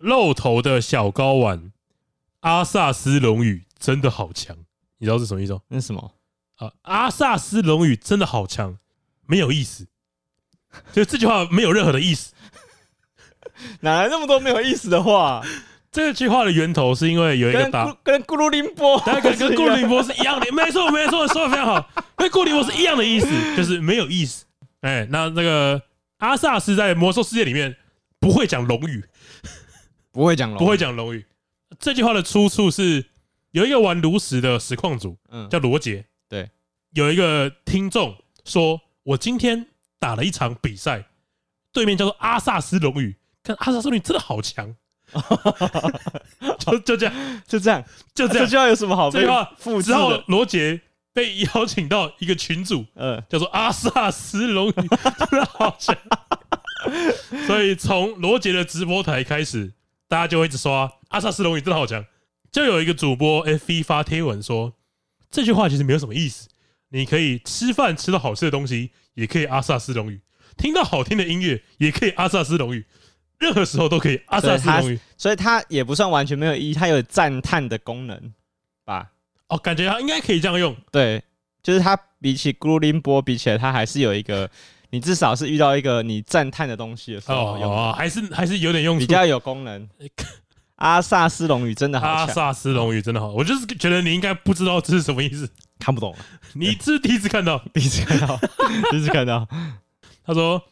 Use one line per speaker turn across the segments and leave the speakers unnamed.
露头的小睾丸，阿萨斯龙语真的好强，你知道是什么意思吗？
那是什么？
啊，阿萨斯龙语真的好强，没有意思，就这句话没有任何的意思，
哪来那么多没有意思的话？
这句话的源头是因为有一个大
跟咕噜林波，
跟跟咕噜林波是一样的，没错没错，说的非常好，跟咕噜林波是一样的意思，就是没有意思。哎，那那个阿萨斯在魔兽世界里面不会讲龙语。
不会讲龙，
不会讲龙语。这句话的出处是有一个玩炉石的实况组，嗯，叫罗杰。
对，
有一个听众说：“我今天打了一场比赛，对面叫做阿萨斯龙语，看阿萨斯龙语真的好强。”就就这样，
就这样，就这样。这句话有什么好？这句话
之后罗杰被邀请到一个群组，嗯，叫做阿萨斯龙语，真的好强。所以从罗杰的直播台开始。大家就会一直刷阿萨斯龙语真的好强，就有一个主播 F1 发贴文说，这句话其实没有什么意思，你可以吃饭吃到好吃的东西，也可以阿萨斯龙语；听到好听的音乐，也可以阿萨斯龙语，任何时候都可以阿萨斯龙语。
所以它也不算完全没有意义，它有赞叹的功能吧？
哦，感觉它应该可以这样用。
对，就是它比起咕噜林波比起来，它还是有一个。你至少是遇到一个你赞叹的东西的时候，
哦，还是还是有点用处，
比较有功能。阿萨斯龙语真的好，
阿萨斯龙语真的好，我就是觉得你应该不知道这是什么意思，
看不懂。
你是第一次看到，
第 一次看到，第 一次看到。
他说：“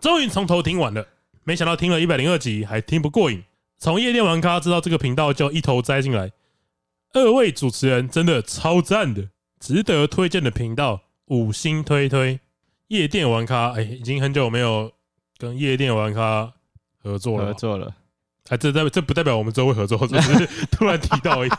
终于从头听完了，没想到听了一百零二集还听不过瘾。从夜店玩咖知道这个频道就一头栽进来。二位主持人真的超赞的，值得推荐的频道，五星推推。”夜店玩咖，哎，已经很久没有跟夜店玩咖合作了。合
作了，
哎，这代这不代表我们之后会合作，只是 突然提到而已，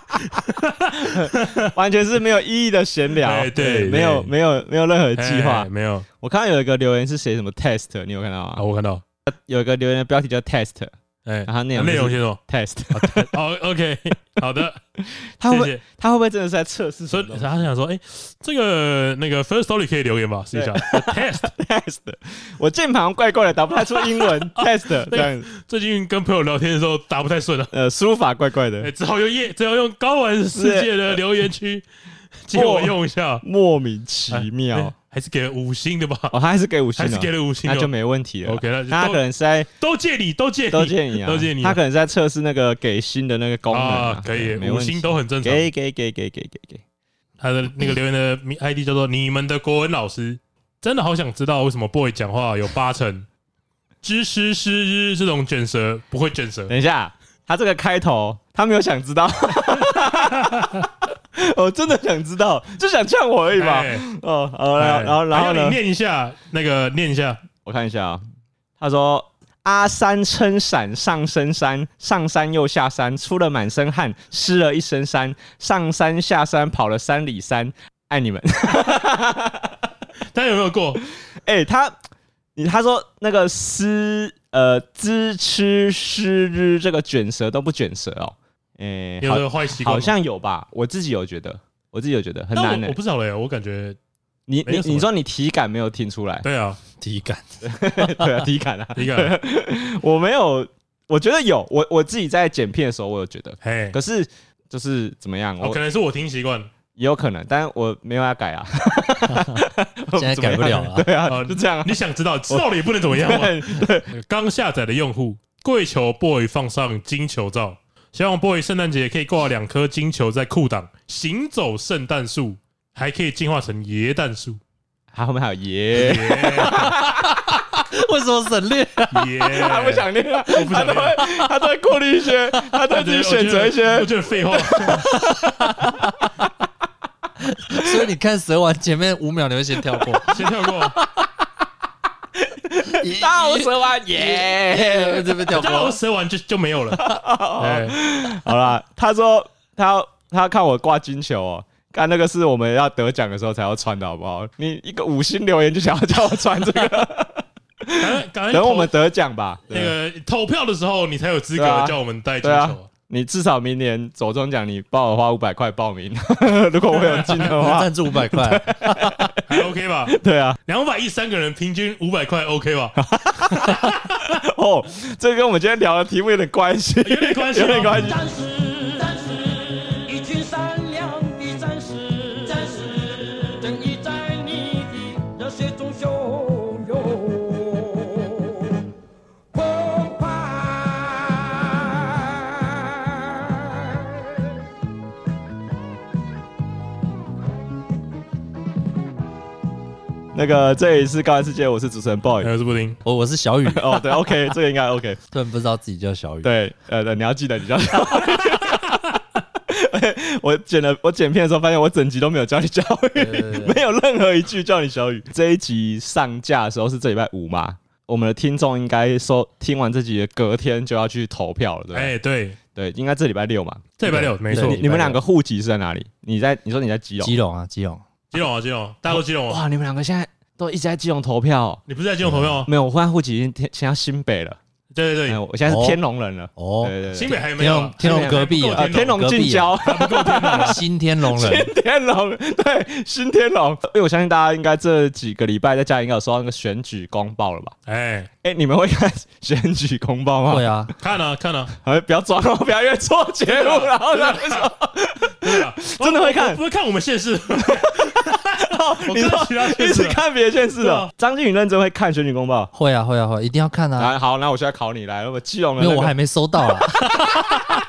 完全是没有意义的闲聊。对，没有没有没有任何计划，
没有。
我看到有一个留言是写什么 test，你有看到吗？
啊，我看到
有一个留言的标题叫 test。
哎，
然后内容
内容是什么
？test。
好，OK，好的。
他会不会他会不会真的是在测试？
所以他想说，哎，这个那个 first story 可以留言吧？试一下。test
test。我键盘怪怪的，打不太出英文。test 这样。
最近跟朋友聊天的时候打不太顺了，
呃，输入法怪怪的。
只好用夜，只好用高玩世界的留言区借我用一下。
莫名其妙。
还是给了五星的吧？
哦，他还是给五星，
还是给了五星，
那就没问题了。
OK，那
他可能是在
都借你，都借你，
都借你啊，
都借你。
他可能在测试那个给星的那个功能啊，
可以，五星都很正常。
给给给给给给给。
他的那个留言的 ID 叫做“你们的国文老师”，真的好想知道为什么 boy 讲话有八成知师师日这种卷舌不会卷舌。
等一下，他这个开头他没有想知道。我真的想知道，就想呛我而已吧。哦，好，然后，然后，然后
你念一下那个，念一下，
我看一下啊。他说：“阿三撑伞上深山，上山又下山，出了满身汗，湿了一身衫，上山下山跑了三里山，爱你们。”
他有没有过？
哎，他，你他说那个诗呃知吃诗日这个卷舌都不卷舌哦。诶，欸、
有的坏习惯，
好像有吧？我自己有觉得，我自己有觉得很难的、欸。
我不知道嘞，我感觉
你你你说你体感没有听出来？
对啊，
体感，对啊，体感啊，
体感。
我没有，我觉得有。我我自己在剪片的时候，我有觉得。嘿，可是就是怎么样？
我可能是我听习惯，
也有可能，但我没有要改啊。
现在改不了了。
对啊，就这样。
你想知道，知道了也不能怎么样。对，刚下载的用户，跪求 boy 放上金球照。希望 boy 圣诞节可以挂两颗金球在裤裆，行走圣诞树，还可以进化成椰蛋树。
好后面还有椰，
为什么省略？
椰，他不想念，我不想念，他都会过滤一些，他在自己选择一些，
我觉得废话。
所以你看蛇丸前面五秒，你会先跳过，
先跳过。
大喉舌完耶，
这边掉
大喉
光。
舌完就就没有了。对，
好啦，他说他要他要看我挂金球哦，看那个是我们要得奖的时候才要穿的好不好？你一个五星留言就想要叫我穿
这个，
等我
们
得奖吧。
那个投票的时候，你才有
资
格叫我们带金球。
你至少明年走中奖，你帮我花五百块报名，如果我有进的话，
赞助五百块，
还 OK 吧？
对啊。
两百一三个人，平均五百块 OK 吧？
哦，这跟我们今天聊的题目有点关系，
有点关系吗
有
点关系。
那个，这里是高玩世界，我是主持人 boy。
还有是布丁，
我我是小雨，
哦，对，OK，这个应该 OK。
突然不知道自己叫小雨。
对，呃，对你要记得你叫小雨。我剪了，我剪片的时候发现我整集都没有叫你小雨，没有任何一句叫你小雨。这一集上架的时候是这礼拜五嘛？我们的听众应该说听完这集的隔天就要去投票了，对不对？
哎，对，
对，应该这礼拜六嘛。
这礼拜六没
错。
你们两个户籍是在哪里？你在你说你在基隆？
基隆啊，基隆。
基隆啊，基隆，大家都基隆啊。
哇，你们两个现在都一直在基隆投票哦、
你不是在基隆投票吗？
没有，我换户籍已经迁迁到新北了。哎
对对。对，
我现在是天龙人了。
哦，
对对对，
新北还有没有啊？
天龙天龙隔壁啊
呃，天龙。近郊，
新天龙人，
新天龙，对，新天龙。因为我相信大家应该这几个礼拜在家应该有收到那个选举公报了吧？
哎，
哎，你们会 看选举公报吗？
会啊，
看啊看啊，
哎，不要装哦，不要越做节目，然后呢，
对啊，
真的会看。
不会看我们县市，我
你说
看
别的县市的。张靖宇认真会看选举公报。
会啊会啊会，一定要看啊，
来，好，那我现在考你来了，我基隆的那个
因为我还没收到啊，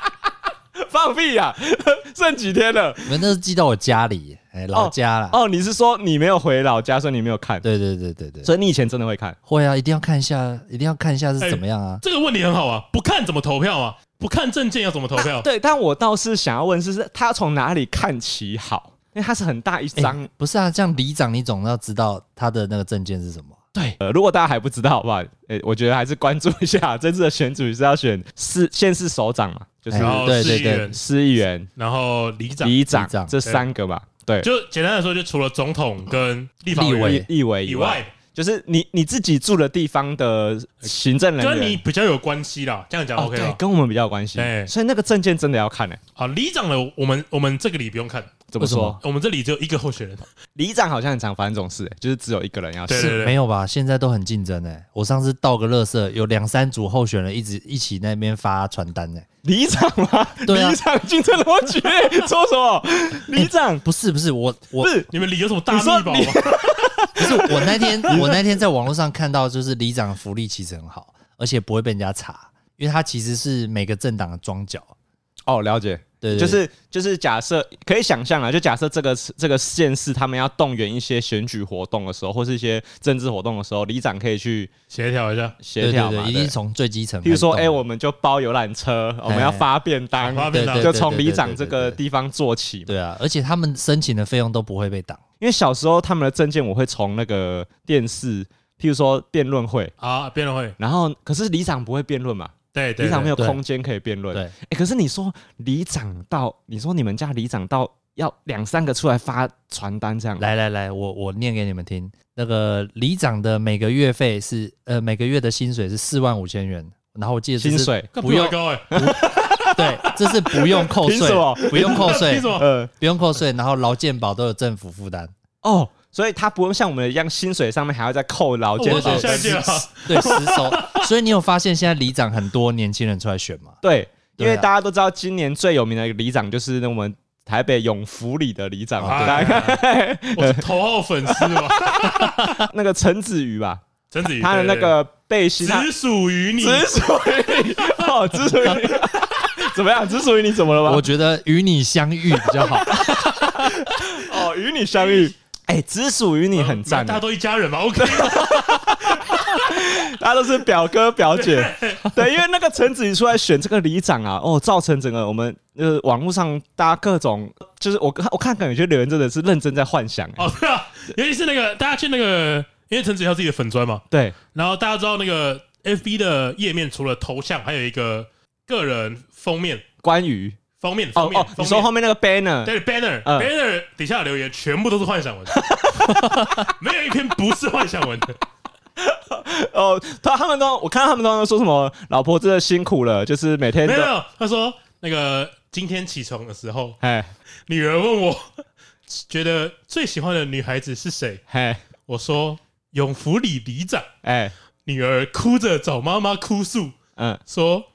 放屁呀，剩几天了？
你们那是寄到我家里，哎，老家了。
哦，你是说你没有回老家，所以你没有看？
对对对对对，
所以你以前真的会看？
会啊，一定要看一下，一定要看一下是怎么样啊。
这个问题很好啊，不看怎么投票啊？不看证件要怎么投票？
对，但我倒是想要问，是是他从哪里看起好？因为他是很大一张。
哎不是啊，这样里长你总要知道他的那个证件是什么。
对，呃，如果大家还不知道，好不好？诶，我觉得还是关注一下，这次的选举是要选市县市首长嘛，就是
对对对。
市议员，
市议员、
然后里长，
里
长
这三个吧。对，
就简单的说，就除了总统跟立法委
立委
以外，就是你你自己住的地方的行政人员
跟
员。
你比较有关系啦。这样讲
哦
，OK
对，
吧？
跟我们比较有关系，
对
所以那个证件真的要看呢。
好，里长的我们我们这个里不用看，
怎么说
为什么？
我们这里只有一个候选人。
里长好像很常发生这种事，就是只有一个人要选。
对对对
是没有吧？现在都很竞争哎。我上次倒个垃圾，有两三组候选人一直一起那边发传单哎。
里长吗？
对啊
里长竞争逻辑，说什么？里长
不是不是，我我
不是
你们里有什么大秘宝吗？
是我那天 我那天在网络上看到，就是里长福利其实很好，而且不会被人家查，因为他其实是每个政党的庄脚。
哦，了解。
对
就是就是假设可以想象啊，就假设这个这个县市他们要动员一些选举活动的时候，或是一些政治活动的时候，里长可以去
协调一下，
协调嘛。
对，一定从最基层开
譬如
说。
哎，我们就包游览车，我们要发便当，
发便当
对
就从里长这个地方做起嘛。
对啊，而且他们申请的费用都不会被挡。
因为小时候他们的证件，我会从那个电视，譬如说辩论会，
啊，辩论会，
然后可是里长不会辩论嘛，
对对，
里长没有空间可以辩论。
对，
哎，可是你说里长到，你说你们家里长到要两三个出来发传单这样，
来来来，我我念给你们听。那个里长的每个月费是呃每个月的薪水是四万五千元，然后我记得
薪水？
干
不用
高哎，
对，这是不用扣税，不用扣税？
呃，
不用扣税，然后劳健保都有政府负担。
哦，所以他不用像我们一样，薪水上面还要再扣劳健保。
对，实收。所以你有发现现在里长很多年轻人出来选吗？
对，因
为
大家都知道，今年最有名的一个里长就是那我们台北永福里的里长。嘛，
哎
大家看
我是头号粉丝嘛，
那个陈子瑜吧，
陈子瑜，
他的那个背心，他
只属于你，
只属于你，哦，只属于你，怎么样？只属于你怎么了吗？
我觉得与你相遇比较好。
哦，与你相遇，哎，只属于你很赞的，
大家都一家人嘛，OK，
大家都是表哥表姐，对，因为那个陈子怡出来选这个里长啊，哦，造成整个我们呃网络上大家各种，就是我看我看感觉留言真的是认真在幻想，哎
哦 对啊，尤其是那个大家去那个因为陈子怡有自己的粉砖嘛，
对，
然后大家知道那个 FB 的页面除了头像，还有一个个人封面，
关于？
封面封面
你说后面那个 banner，
对 banner
嗯。
banner 底下的留言全部都是幻想文，没有一篇不是幻想文。的。
哦，他他们都我看到他们都说什么，老婆真的辛苦了，就是每天都
有没有，他说那个今天起床的时候，
哎
女儿问我 觉得最喜欢的女孩子是谁，
哎
我说永福里里长。
哎。
女儿哭着找妈妈哭诉，
嗯，
说：“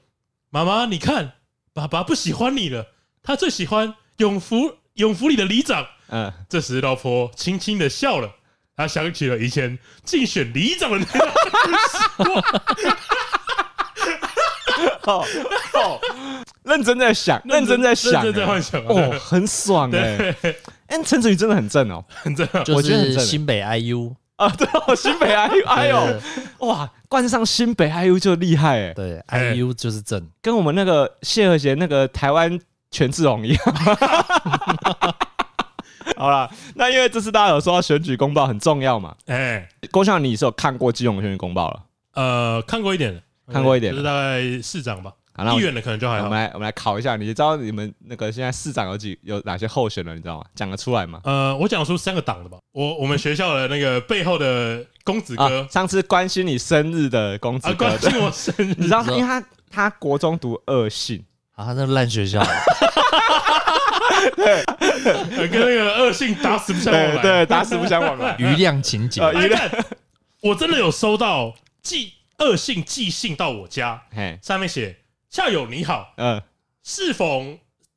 妈妈，你看，爸爸不喜欢你了，他最喜欢永福永福里的里长。”
嗯，
这时，老婆轻轻的笑了，她想起了以前竞选里长的那个
哦哦，认真在想，认真在想，
认真在幻想啊。
哦，很爽哎！
对，
哎，陈子瑜真的很正哦，
很正
我觉得很正
是新北 IU，
啊，对哦，新北 IU，哎呦。
对，
哇，冠上新北 IU 就厉害哎，
对
哎
，IU 就是正，
跟我们那个谢和弦那个台湾权志龙一样。好了，那因为这次大家有说到选举公报很重要嘛，
哎，
郭校你是有看过基隆选举公报了？
呃，看过一点，
看过一点。
就是大概市长吧，
好，那我
议员的可能就还好
我们。来我们来考一下，你知道你们那个现在市长有几有哪些候选人，你知道吗？讲得出来吗？
呃，我讲出三个党的吧。我我们学校的那个背后的公子
啊
哥，
上次关心你生日的公子
啊，
哥，
关心我生日，
你知道，因为他他国中读二信，
啊，他那个烂学校，
对 跟那个恶性打死不相往来。
对对，打死不相往来。
余量情
节
余量，我真的有收到寄恶性寄信到我家，
嘿，
上面写校友你好，
嗯，
是否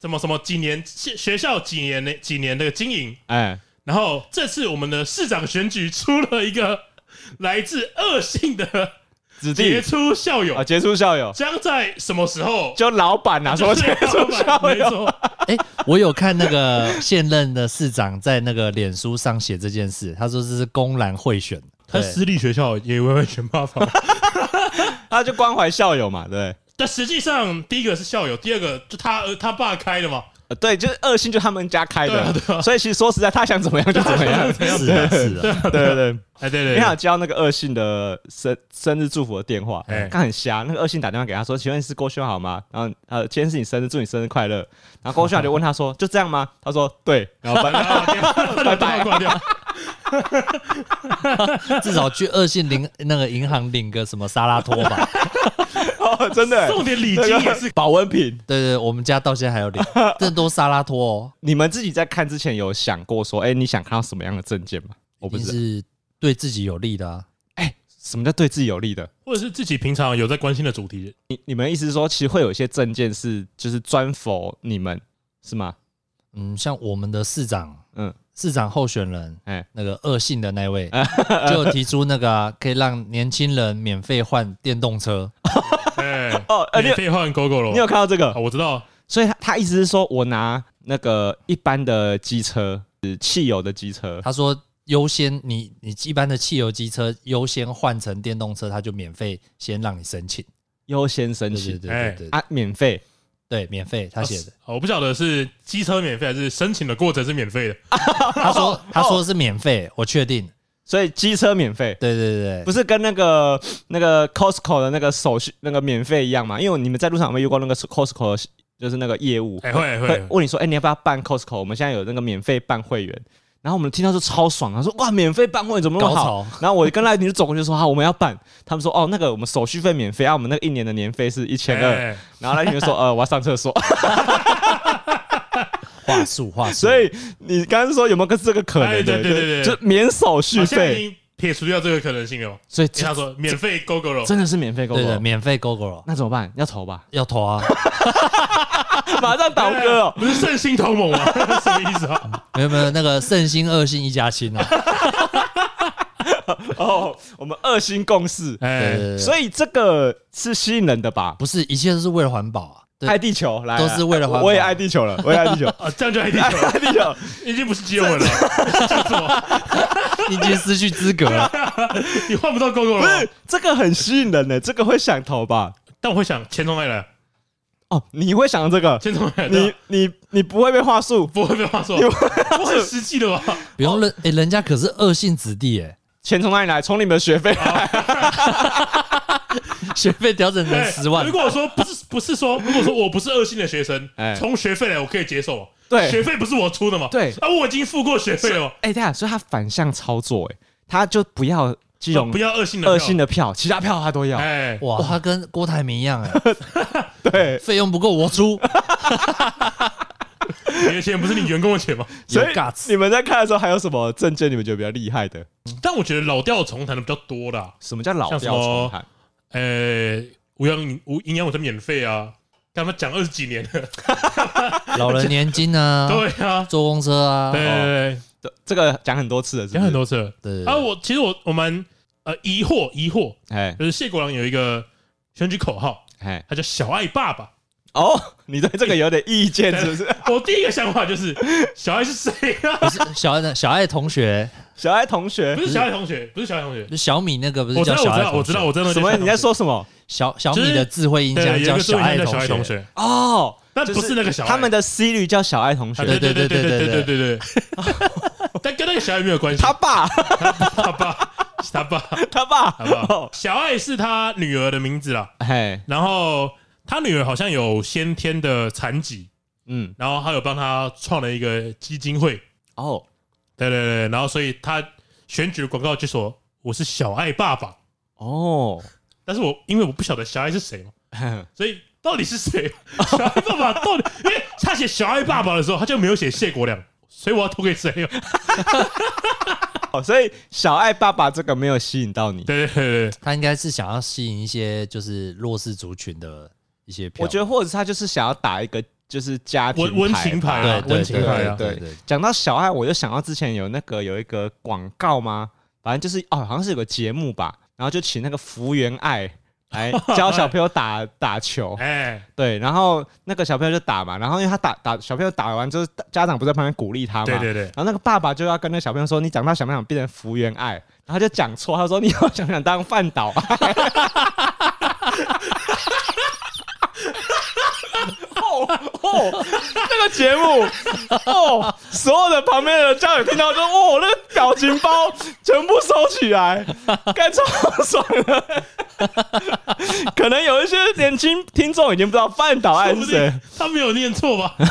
什么什么几年学学校几年的几年的经营，
哎，
然后这次我们的市长选举出了一个来自恶性的
子弟。
杰出校友。
啊，，杰出校友，
将在什么时候？
就老板呐，说杰出校友，
哎，我有看那个现任的市长在那个脸书上写这件事，他说这是公然贿选，
他私立学校也会选爸爸。
他就关怀校友嘛，对？
但实际上，第一个是校友，第二个就他他爸开的嘛。
呃对，就是二信就他们家
开
的，
对啊
所以其实说实在，他想怎么样就怎么样。
是啊是啊，
对对对，
哎，对对
你想
对，
交那个二信的生生日祝福的电
话
他，很瞎。那个二信打电话给他说：“请问是郭兄好吗？”然后呃，今天是你生日，祝你生日快乐。然后郭兄就问他说：“就这样吗？”他说：“对。”然后把
把电话挂掉。
至少去二信领那个银行领个什么沙拉托吧。
哦，真的
送点礼金也是
保温瓶。
对对，我们家到现在还有领，这都沙拉托哦，
你们自己在看之前有想过说：“哎，你想看到什么样的证件吗？”我不
是对自己有利的啊。
什么叫对自己有利的？
或者是自己平常有在关心的主题。
你你们意思是说，其实会有一些证件是就是专 for 你们是吗？
嗯，像我们的市长，
嗯，
市长候选人，
哎
那个恶性的那位，就提出那个啊可以让年轻人免费换电动车。
哎，
哦，呃，你有
免费换 GoGo 了。
你有看到这个
哦？？我知道。
所以他他意思是说我拿那个一般的机车，是汽油的机车，
他说优先你你一般的汽油机车优先换成电动车，他就免费先让你申请。
优先申
对对
请
对对对
啊，免费。
对，免费他写的。
啊我不晓得是机车免费还是申请的过程是免费的。
他说他说是免费，我确定。
所以机车免费，
对对对
不是跟那个那个 Costco 的那个手续那个免费一样嘛？因为你们在路上有没有遇过那个 Costco 的就是那个业务
哎，会
会
会。
问你说，哎，你要不要办 Costco？我们现在有那个免费办会员。然后我们听到就超爽，啊说哇，免费办会怎么那么好？然后我跟赖婷就走过去说好，我们要办。他们说哦，那个我们手续费免费啊，我们那个一年的年费是一千二。
哎
然后赖婷就说呃，我要上厕所。
话术话术。
所以你刚刚说有没有个这个可能？
哎对对对对
就免手
续费，撇除掉这个可能性了。
所以
他说免费 GoGo 了。
真的是免费购
对对，
购。
免费 GoGo
那怎么办？要投吧？
要投啊？
马上倒戈哦！
不是圣心同盟吗？什么意思啊？
没有没有，那个圣心二心一家亲啊。
哦，我们二心共事，
哎，
所以这个是吸引人的吧？
不是一切都是为了环保啊。对
爱地球，来，
都是为了环保
我也爱地球了，我也爱地球，
啊，这样就爱地
爱
球
爱地球。
已经不是基隆人了，
已经失去资格了。
你换不到 GoGo
不
了吗
是。这个很吸引人呢，这个会想投吧？
但我会想，钱从哪里来？
哦，你会想这个？
钱从哪里来？
你你你不会被话术？
不会被话术，
你
我很实际的吧？
不用人，哎，人家可是恶性子弟，哎，
钱从哪里来？从你们的学费来。
学费调整成十万
如。果说不是不是说，如果说我不是恶性的学生
哎，
从学费来我可以接受啊。
对
学费不是我出的嘛？
对
啊，我已经付过学费了嘛，
哎，对啊，所以他反向操作，哎，他就不要基隆
不要恶性的
恶
票
性的票，其他票他都要。
哎，
哇，他跟郭台铭一样哎，
对，
费用不够我出，
你的钱不是你员工的钱吗？
有
所以。你们在看的时候，还有什么证件你们觉得比较厉害的？
但我觉得老调重弹的比较多啦。
什么叫老
调
重弹？
呃，无氧无营养午餐免费啊，跟他们讲二十几年了。
老人年金啊，
对啊，
坐公车啊，
对对对
这这个讲很多次了，是不是
讲很。多次了。
对
啊，我其实我我们呃疑惑疑惑，
哎
就是谢国梁有一个选举口号，
哎，
他叫小爱爸爸。
哦，你对这个有点意见是不是？
我第一个想法就是 小爱是谁啊？
不是小爱的小爱同学，
小爱同学
不是小爱同学，不是小爱同学。
就小米那个不是
我知道，我知道，
叫小爱同学
我知道，我知道。
什么？你在说什么？
小小米的智慧音箱叫
小爱同
同
学，
哦，那
不是那个小爱。
他们的 C 率叫小爱同学，
啊对对对对对
对对
对对对对。但跟那个小爱没有关系。
他爸，
他爸，他爸，
他爸，
好不好？小爱是他女儿的名字啦。
嘿，
然后他女儿好像有先天的残疾，
嗯，
然后他有帮他创了一个基金会。
哦，
对对对，然后所以他选举的广告就说我是小爱爸爸，
哦，
但是我因为我不晓得小爱是谁嘛，所以到底是谁？小爱爸爸到底？因为他写小爱爸爸的时候，他就没有写谢国梁，所以我要投给谁？
哦，所以小爱爸爸这个没有吸引到你。
对对对对，
他应该是想要吸引一些就是弱势族群的一些票。
我觉得，或者是他就是想要打一个就是家庭
温温情牌
吧
啊，
对
温情牌
对对
讲到小爱，我就想到之前有那个有一个广告吗？反正就是哦，好像是有个节目吧，然后就请那个福原爱来 教小朋友打打球，
哎，
对，然后那个小朋友就打嘛，然后因为他打打小朋友打完之后，家长不在旁边鼓励他嘛，
对对对，
然后那个爸爸就要跟那个小朋友说：“你长大想不想变成福原爱？”然后他就讲错，他说：“你以后想不想当饭岛爱？”哦哦，那个节目哦，所有的旁边的家长听到说：“哦，那个表情包全部收起来，该超爽的。” 可能有一些年轻听众已经不知道范岛爱是谁。
他没有念错吧？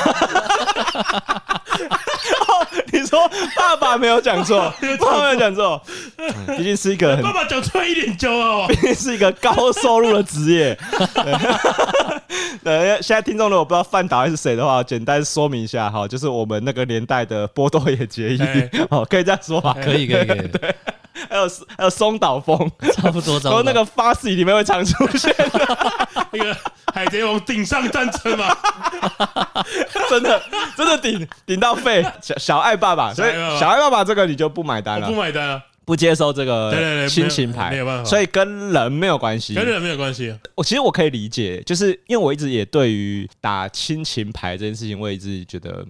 你说爸爸 没有讲错，爸爸没有讲错，嗯毕竟是一个
爸爸讲出来一点骄傲啊！
毕竟是一个高收入的职业。对，对现在听众如果不知道范岛爱是谁的话，简单说明一下哈，就是我们那个年代的波多野结
哎
衣，哦，可以这样说吧？
可以可以可以，
还有还有松岛枫，
差不多 差不多。
然后那个 Fast 里面会常出现的，
那个海贼王顶上战车嘛，
真的真的顶顶到肺。小小爱爸爸，所以
小爱爸爸。
这个你就不买单了。
不，买单啊，
不接受这个
对对对
亲情牌，
没有办法。
所以跟人没有关系，
跟人没有关系啊。
我其实我可以理解，就是因为我一直也对于打亲情牌这件事情，我一直觉得，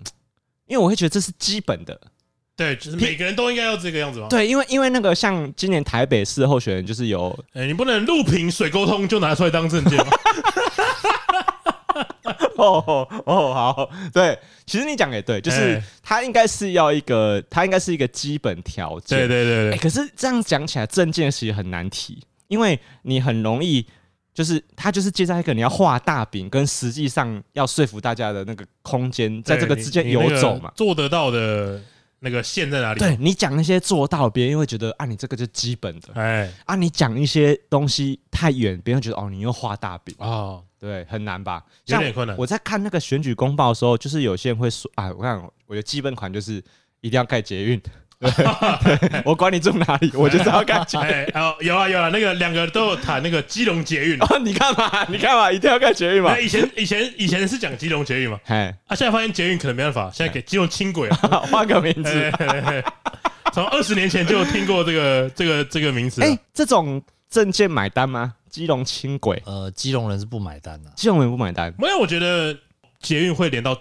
因为我会觉得这是基本的。
对，就是每个人都应该要这个样子嘛。
对，因为因为那个像今年台北市候选人就是有，
哎，你不能路平水沟通就拿出来当证件嘛。
哦哦哦，好，对，其实你讲也对，就是
哎
他应该是要一个，他应该是一个基本条件。
对对对
哎、
对，
可是这样讲起来，证件其实很难提，因为你很容易。就是他就是接在一个你要画大饼，跟实际上要说服大家的那个空间，在这个之
间
游走嘛。
做得到的那个线在哪里？
对，你讲那些做到，别人会觉得啊，你这个就基本的。
哎，
啊，你讲一些东西太远，别人觉得哦，你又画大饼，
哦，
对，很难吧？
有点困难。
我在看那个选举公报的时候，就是有些人会说啊，我看我的基本款就是一定要盖捷运，对，我管你住哪里，我就是要盖捷
哦，有啊有啊，那个两个都有谈那个基隆捷运。
哦，你看嘛，你看嘛，一定要盖捷运嘛
哎，。以前以前以前是讲基隆捷运嘛，
哎，
啊，现在发现捷运可能没办法，现在给基隆轻轨啊。
换个名
哎
字。
从二十年前就有听过这个这个这个名词了。
哎，这种证件买单吗？基隆轻轨，
呃，基隆人是不买单的、
基隆人不买单。
没有，我觉得捷运会连到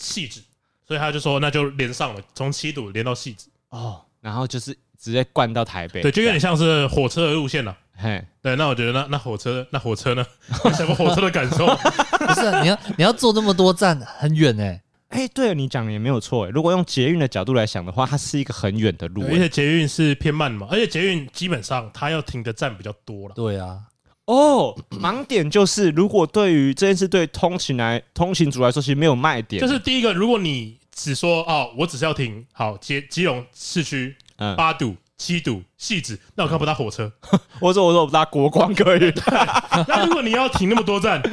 汐止，所以他就说那就连上了，从七堵连到汐止。
哦，然后就是直接灌到台北。
对，就有点像是火车的路线了。
嘿，
对，那我觉得那那火车那火车呢？什么火车的感受？
不是、啊、你要你要坐那么多站，很远哎、
哎，对，你讲的也没有错。如果用捷运的角度来想的话，它是一个很远的路，
而且捷运是偏慢嘛，而且捷运基本上它要停的站比较多了。
对啊，
哦，盲点就是，如果对于这件事对通勤来通勤族来说，其实没有卖点。
就是第一个，如果你只说哦，我只是要停好基基隆市区，嗯，八堵、七堵、戏子，那我看不到火车。
我说我说我搭国光可以。
那如果你要停那么多站。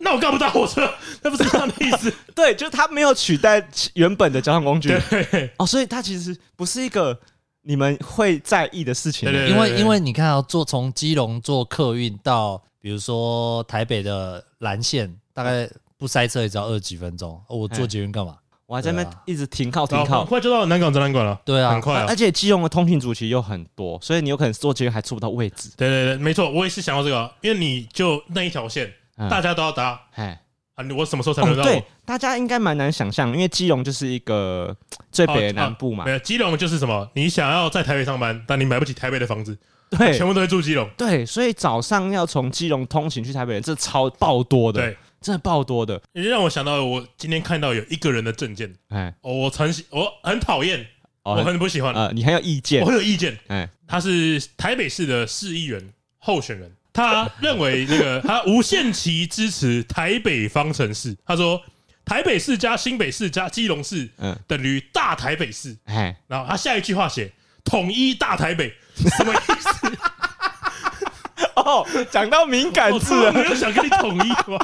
那我干不到火车，那不是这样的意思。
对，就是它没有取代原本的交通工具。
对，
哦，所以它其实不是一个你们会在意的事情。
对，
因为因为你看要坐从基隆坐客运到，比如说台北的蓝线，大概不塞车也只要二十几分钟。哦，我坐捷运干嘛？
我还在那边一直停靠停靠，
很快就到南港展览馆了。
对啊，
很快。
而且基隆的通勤族其实又很多，所以你有可能坐捷运还坐不到位置。
对对对，没错，我也是想到这个，因为你就那一条线。大家都要搭，哎啊！我什么时候才能到？
对，大家应该蛮难想象，因为基隆就是一个 最北的南部嘛。
没有，基隆就是什么？你想要在台北上班，但你买不起台北的房子，
对，
全部都会住基隆。
对，所以早上要从基隆通勤去台北，这超爆多的，对，真的爆多的。
也让我想到，我今天看到有一个人的证件，哎，我很喜，我很讨厌，我很不喜欢。
呃，你很有意见，
我很有意见。哎，他是台北市的市议员候选人。他认为那个 他无限期支持台北方程式。他说台北市加新北市加基隆市，嗯，等于大台北市。哎，然后他下一句话写统一大台北，什么意思？
哦，讲到敏感字了，
没有想跟你统一吗？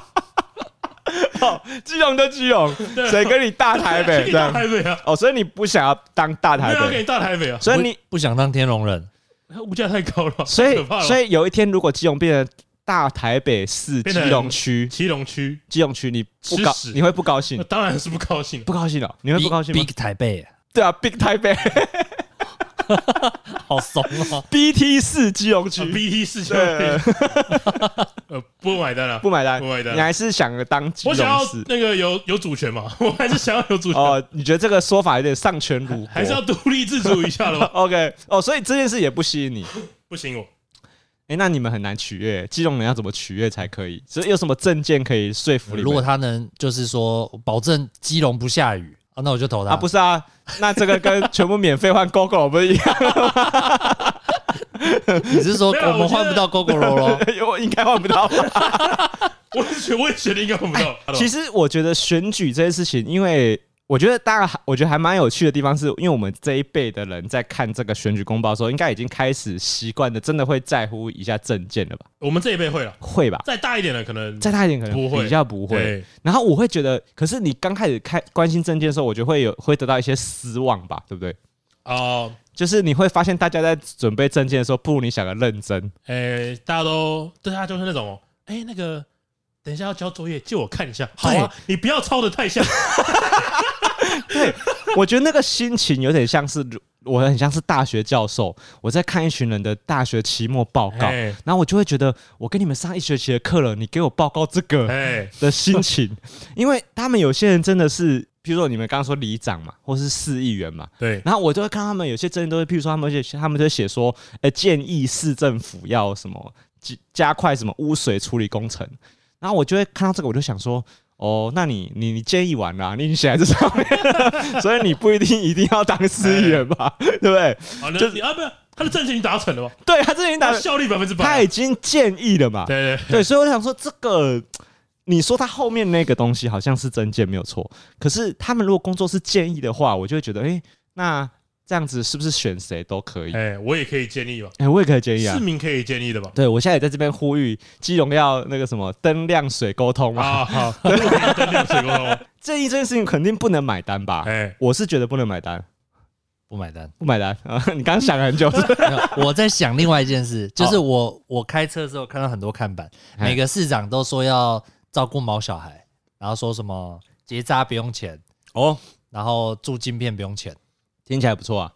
哦，基隆就基隆，谁跟你大台北？
大台北啊！
哦，所以你不想要当大台北？
没有给你大台北啊！
所以你
不想当天龙人？
物价太高了，
所以所以有一天如果基隆变成大台北市基隆区，
基隆区
基隆区，你不高你会不高兴？
当然是不高兴，
不高兴了，你会不高兴吗
？Big 台北，
对啊，Big 台北，
好怂啊
！BT 四基隆区
，BT 四基隆区，呃，不买单了，
不买单，
不买单，
你还是想当基隆市？我想要
那个有有主权嘛？我还是想要有主权。
哦，你觉得这个说法有点丧权辱国，
还是要独立自主一下的吧？
OK，哦，所以这件事也不吸引你，
不行我。
哎，那你们很难取悦基隆人，要怎么取悦才可以？所以有什么证件可以说服你？
如果他能就是说保证基隆不下雨啊。那我就投他。
啊，不是啊，那这个跟全部免费换 Gogoro 不是一样？
你是说我们换不到 Gogoro 咯？
我应该换不到
吧？我是觉得，我也觉得应该换不到。
其实我觉得选举这件事情，因为。我觉得大家，我觉得还蛮有趣的地方，是因为我们这一辈的人在看这个选举公报的时候，应该已经开始习惯的，真的会在乎一下政见了吧？
我们这一辈会了，
会吧？
再大一点的可能，
再大一点可能不会，比较不会。然后我会觉得，可是你刚开始开关心政见的时候，我觉得会有会得到一些失望吧？对不对？
哦，
就是你会发现，大家在准备证件的时候，不如你想的认真。
哎，大家都对他就是那种，哎，那个等一下要交作业，借我看一下。好啊，你不要抄的太像。
对，我觉得那个心情有点像是我很像是大学教授，我在看一群人的大学期末报告，然后我就会觉得我跟你们上一学期的课了，你给我报告这个的心情，因为他们有些人真的是，譬如说你们刚刚说里长嘛，或是市议员嘛，
对，
然后我就会看他们有些真的都会，譬如说他们写，他们就写说，呃，建议市政府要什么加加快什么污水处理工程，然后我就会看到这个，我就想说。哦，那你你你建议完了，你已经写在这上面，所以你不一定一定要当市议员吧，对不对？
就是啊，不是他的政绩已经达成了吗？
对，他政绩已经达成，
效率百分之百，
他已经建议了嘛？
对对
对，所以我想说，这个你说他后面那个东西好像是真见没有错，可是他们如果工作是建议的话，我就会觉得，哎，那。这样子是不是选谁都可以？
哎，我也可以建议吧。
哎，我也可以建议啊。
市民可以建议的吧？
对，我现在也在这边呼吁基隆要那个什么灯亮水沟通嘛。
啊，好，灯亮水沟通。
建议这件事情肯定不能买单吧？哎，我是觉得不能买单，
不买单，
不买单啊！你刚刚想了很久，
我在想另外一件事，就是我我开车的时候看到很多看板，每个市长都说要照顾毛小孩，然后说什么结扎不用钱哦，然后住晶片不用钱。
听起来不错啊，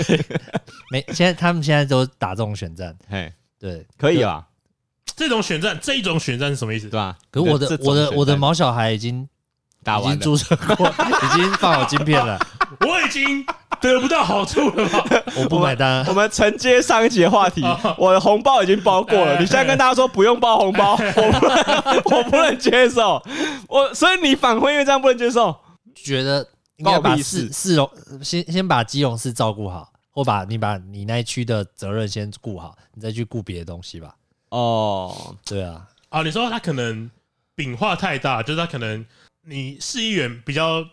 没，现在他们现在都打这种选战，
嘿，
对，
可以啊，
这种选战，这种选战是什么意思？
对吧？
可是我的我的我的毛小孩已经
打完，
已经注册过，已经放好晶片了，
我已经得不到好处了吧？
我不买单。
我们承接上一集的话题，我的红包已经包过了，你现在跟大家说不用包红包，我不能，我不能接受，我所以你反馈因为这样不能接受。
觉得应该把
关我屁事
市市容先先把基隆市照顾好，或把你把你那一区的责任先顾好，你再去顾别的东西吧。
哦，
对啊，
啊，你说他可能饼画太大，就是他可能你市议员比较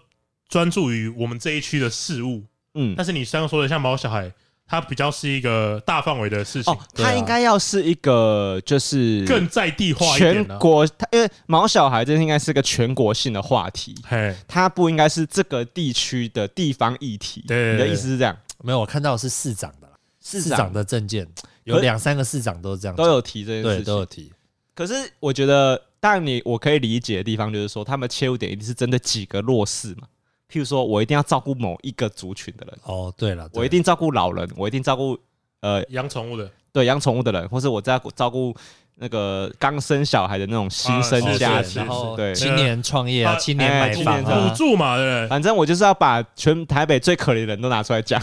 专注于我们这一区的事务，
嗯，
但是你刚刚说的像毛小孩，他比较是一个大范围的事情
哦，，他应该要是一个就是
更在地化一点的。
全国，他因为毛小孩这应该是个全国性的话题，
嘿，
它不应该是这个地区的地方议题。
对
你的意思是这样？
没有，我看到的是市长的啦，
市
市长的证件有两三个市长都是这样讲，
都有提这件事
都有提。
可是我觉得，当然你我可以理解的地方就是说，他们切入点一定是针对几个弱势嘛。譬如说，我一定要照顾某一个族群的人，
哦，对了，
我一定照顾老人，我一定照顾呃
养宠物的，
对养宠物的人，或是我在照顾那个刚生小孩的那种新生
啊是
家庭，
是是
然后
对。
青年创业啊，
啊
青年买
哎
房
青年
啊，
补助嘛，对不对？
反正我就是要把全台北最可怜的人都拿出来讲。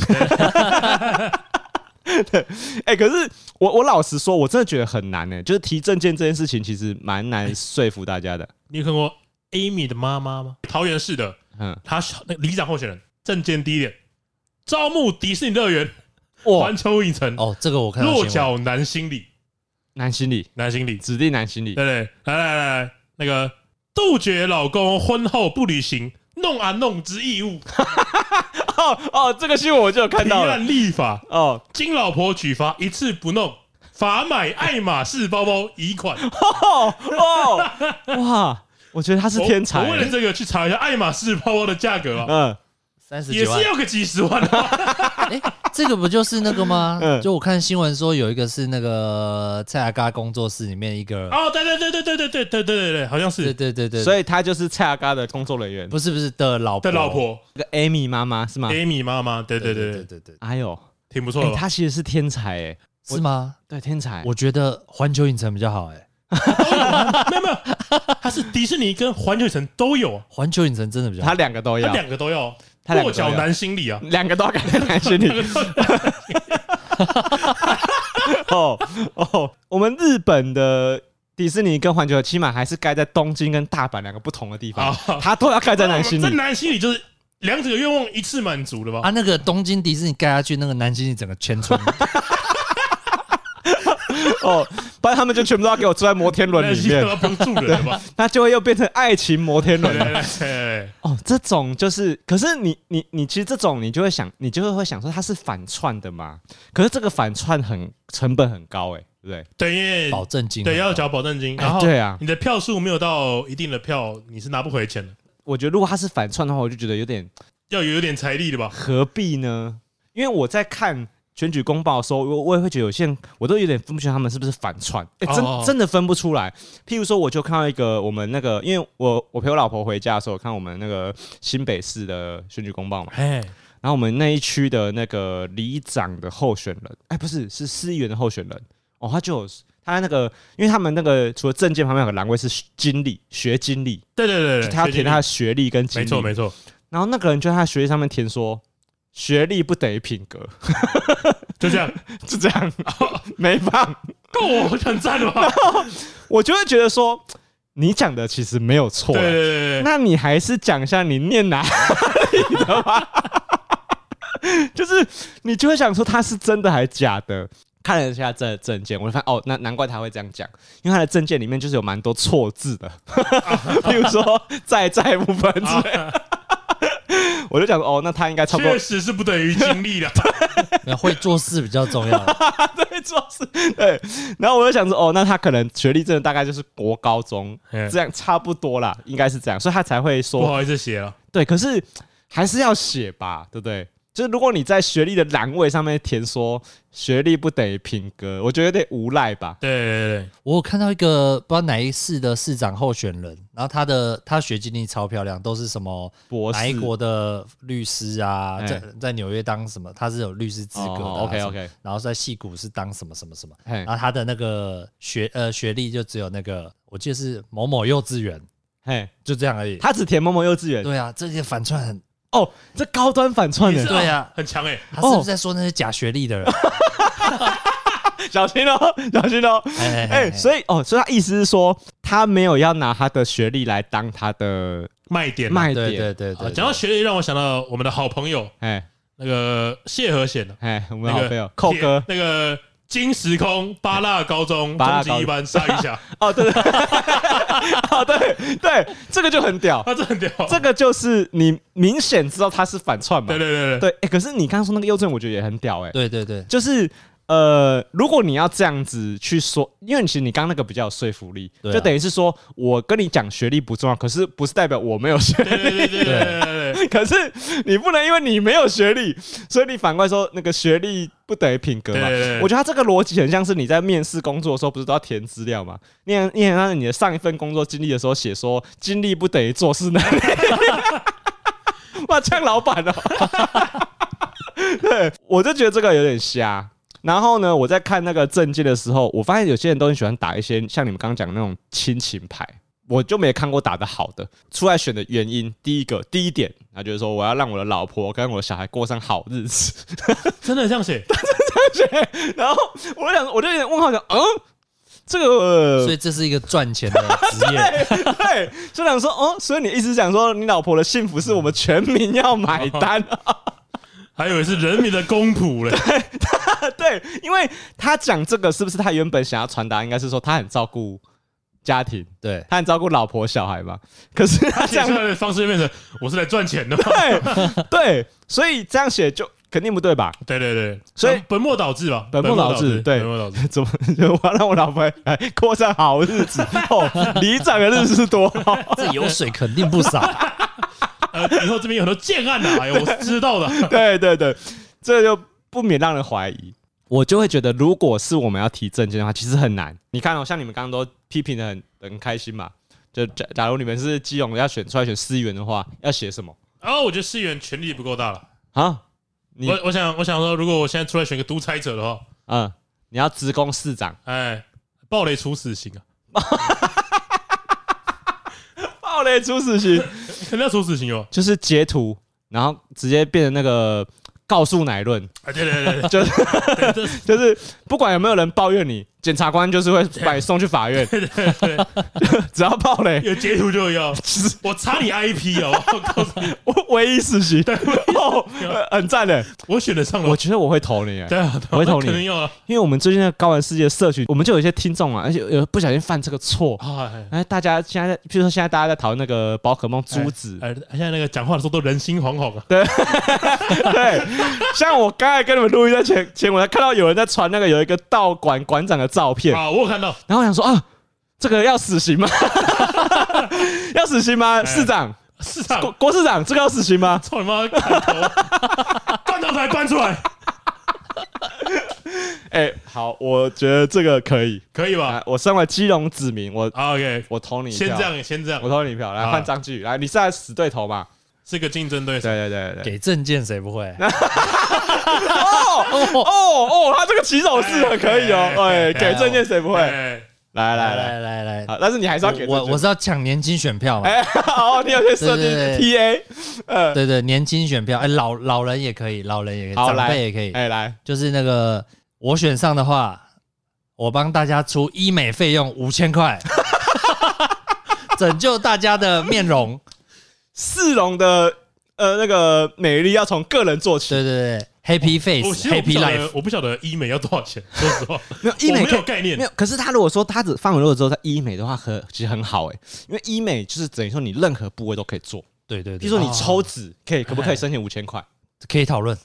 对，哎、可是我我老实说，我真的觉得很难呢、就是提证件这件事情，其实蛮难说服大家的。
你有看过 Amy 的妈妈吗？桃园市的，
嗯，
他是那个里长候选人，政见第一点，招募迪士尼乐园、
哇，
环球影城、
哦，这个我看到
落脚男心理，
男心理，
男心理，
指定男心理。
对，不对？来来来来，那个杜绝老公婚后不履行弄啊弄之义务，
哦哦，这个新闻我就有看到
立法，
哦，
经老婆举发一次不弄，罚买爱马仕包包一款。
哦哦，哇，我觉得他是天才
我。我为了这个去查一下爱马仕包包的价格啊，
嗯，
三十几万
也是，要个几十万啊。
哎，这个不就是那个吗
嗯？
就我看新闻说有一个是那个蔡阿嘎工作室里面一个，
哦，对对对对对对对对对对对，好像
对
是
对对对，
所以他就是蔡阿嘎的工作人员，
不是不是的老婆
的老婆
那个 Amy 妈妈是吗
？Amy 妈妈，对对对对，
对对对对，
哎呦，哎，
挺不错的吧。
他其实是天才哎，
是吗？
对，天才。
我觉得环球影城比较好哎，
没有没有，他是迪士尼跟环球影城都有，
环球影城真的比较
他
好。
他
两个都要，
两个都要。
他两个都要
落脚男心理啊，
两个都要改成男心理。哦哦，我们日本的迪士尼跟环球起码还是盖在东京跟大阪两个不同的地方
啊，
他都要盖在男心
这
里。
男心理就是两者愿望一次满足了吧？
啊，那个东京迪士尼盖下去，那个南京里整个全村，
哦，不然他们就全部都要给我坐在摩天轮里面，
男心理要帮助人了吧？
那就会又变成爱情摩天轮 了。
对对对对，
哦，这种就是，可是你你你其实这种你就会想，你就会会想说它是反串的嘛？可是这个反串很成本很高哎、对不对？
对，因为
保证金
对要缴保证金，然后
对啊
你的票数没有到一定的票，你是拿不回钱的，
我觉得如果它是反串的话，我就觉得有点
要有点财力的吧？
何必呢？因为我在看选举公报的时候，我我也会觉得有些人我都有点分不清他们是不是反串，哎、真
哦。
真的分不出来。譬如说，我就看到一个我们那个，因为我我陪我老婆回家的时候，看我们那个新北市的选举公报嘛，
哎，
然后我们那一区的那个里长的候选人，哎、不是是市议员的候选人。哦，他就有他那个，因为他们那个除了证件旁边有个栏位是经历学经历，
对对对对，
他要填他的学历跟经历，
没错没错，
然后那个人就在他学历上面填说，学历不等于品格，
就这样，
就这样，没放。
够我很赞了吧？
我就会觉得说，你讲的其实没有错，
对对对对，
那你还是讲一下你念哪里的吧。就是你就会想说他是真的还是假的。看了一下这证件，我就发现哦，那难怪他会这样讲，因为他的证件里面就是有蛮多错字的，譬如说在在部分之类的。我就想说，哦，那他应该差不多
确实是不等于经历的。
那会做事比较重要。
对，做事对。然后我就想说，哦，那他可能学历真的大概就是国高中
嘿
这样差不多啦，应该是这样，所以他才会说
不
说
好意思写了，
对。可是还是要写吧，对不对？就是如果你在学历的栏位上面填说学历不等于品格，我觉得有点无赖吧。
对对对，
我有看到一个不知道哪一市的市长候选人，然后他的他学经历超漂亮，都是什么
博士。
哪一国的律师啊，
哎。
在在纽约当什么，他是有律师资格的、啊
哦，OK OK，
然后在戏谷是当什么什么什
么，
然后他的那个学呃学历就只有那个我记得是某某幼稚园，
嘿，
就这样而已。
他只填某某幼稚园。
对啊，这些反串很，
哦，这高端反串的
对呀
很强哎，
他是不是在说那些假学历的人？
小心哦，小心哦。
哎
哎，所以哦，所以他意思是说，他没有要拿他的学历来当他的
卖点啊。
卖
对
点，
对对对，
啊讲到学历，让我想到我们的好朋友
哎。
那个谢和弦的
哎，我们
那个
好朋友寇哥，
那个金时空八纳高中
八
级一班上一下。
哦，对 对，哦对对，这个就很屌，
他这很屌，
这个就是你明显知道他是反串嘛，
对对对
对，哎，可是你刚刚说那个优正，我觉得也很屌哎，
对对对，
就是呃，如果你要这样子去说，因为其实你刚刚那个比较有说服力，就等于是说我跟你讲学历不重要，可是不是代表我没有学
历，对对对对。
可是你不能因为你没有学历，所以你反过来说那个学历不等于品格嘛？我觉得他这个逻辑很像是你在面试工作的时候，不是都要填资料嘛？你很你很像你的上一份工作经历的时候写说，经历不等于做事能力。哇，呛老板哦！对，我就觉得这个有点瞎。然后呢，我在看那个证件的时候，我发现有些人都很喜欢打一些像你们刚刚讲的那种亲情牌。我就没看过打得好的，出来选的原因，第一个第一点，他就是说我要让我的老婆跟我的小孩过上好日子，
真的这样写，真的这样写。
然后我就想，我就有点问号，想，嗯，这个，
所以这是一个赚钱的职业，
对，就想说，哦，所以你一直讲说，你老婆的幸福是我们全民要买单，
还以为是人民的公仆嘞，
对，因为他讲这个是不是他原本想要传达，应该是说他很照顾。家庭，
对。
他很照顾老婆小孩嘛，可是他这样
的方式就变成我是来赚钱的。嘛，
对对，所以这样写就肯定不对吧？
对对对，
所以
本末倒置吧，
本末倒置，对，
本末倒置，
怎么就我要让我老婆来过上好日子？哦，里长的日子是多好，
这油水肯定不少。
呃，以后这边有很多建案的，哎呦，我是知道的，
对对对，这就不免让人怀疑。我就会觉得，如果是我们要提证件的话，其实很难。你看哦，像你们刚刚都批评的很很开心嘛。就假假如你们是基隆要选出来选市议员的话，要写什么？
啊，我觉得市议员权力不够大了
啊。
我我想我想说，如果我现在出来选个独裁者的话，
嗯，你要直攻市长，
哎，暴雷处死刑啊！
暴雷处死刑，
肯定要处死刑哦，
就是截图，然后直接变成那个。告诉乃论，
对对对对，
就是。就是，不管有没有人抱怨你，检察官就是会把你送去法院。对对对，只要爆雷，
有截图就要。我查你 IP 哦，我告诉你，
我唯一死刑。对，哦，很赞的，
我选得上了。
我觉得我会投你。
对啊，
我会投你，
肯定要啊。
因为我们最近在高玩世界社群，我们就有一些听众啊，而且有不小心犯这个错。哎，大家现在，譬如说现在大家在讨论那个宝可梦珠子，
哎，现在那个讲话的时候都人心惶惶啊。
对 对。像我刚才跟你们录音在前前，我才看到有人在传那个有一个道馆馆长的照片
啊，我有看到，
然后我想说啊，这个要死刑吗？要死刑吗？市长，
市长，
郭郭市长，这个要死刑吗？
操你妈，砍头，断头台搬出来。
哎，好，我觉得这个可以，
可以吧？
我身为基隆子民，我
OK，
我投你一
票，先这样，先这样，
我投你一票，来换张继宇，来，你是在死对头嘛？
是个竞争对手，
对对对对，
给证件谁不会？
哦哦哦，他这个起手式很可以哦，哎，给证件谁不会？来来来。
来来，
好，但是你还是要给
我，我是要抢年轻选票嘛。
哎，好，你有些设定 TA，
呃，对对，年轻选票，哎，老老人也可以，老人也可以，长辈也可以，
哎，来，
就是那个我选上的话，我帮大家出医美费用五千块，拯救大家的面容。
市容的呃那个美丽要从个人做起，
对对对，Happy Face，Happy Life。
我不晓得医美要多少钱，说实话，
没有医美
没有概念，
没有。可是他如果说他只范围如果之后在医美的话，很其实很好哎，因为医美就是等于说你任何部位都可以做。
对对对，
比如说你抽脂可以，可不可以申请五千块？
可以讨论。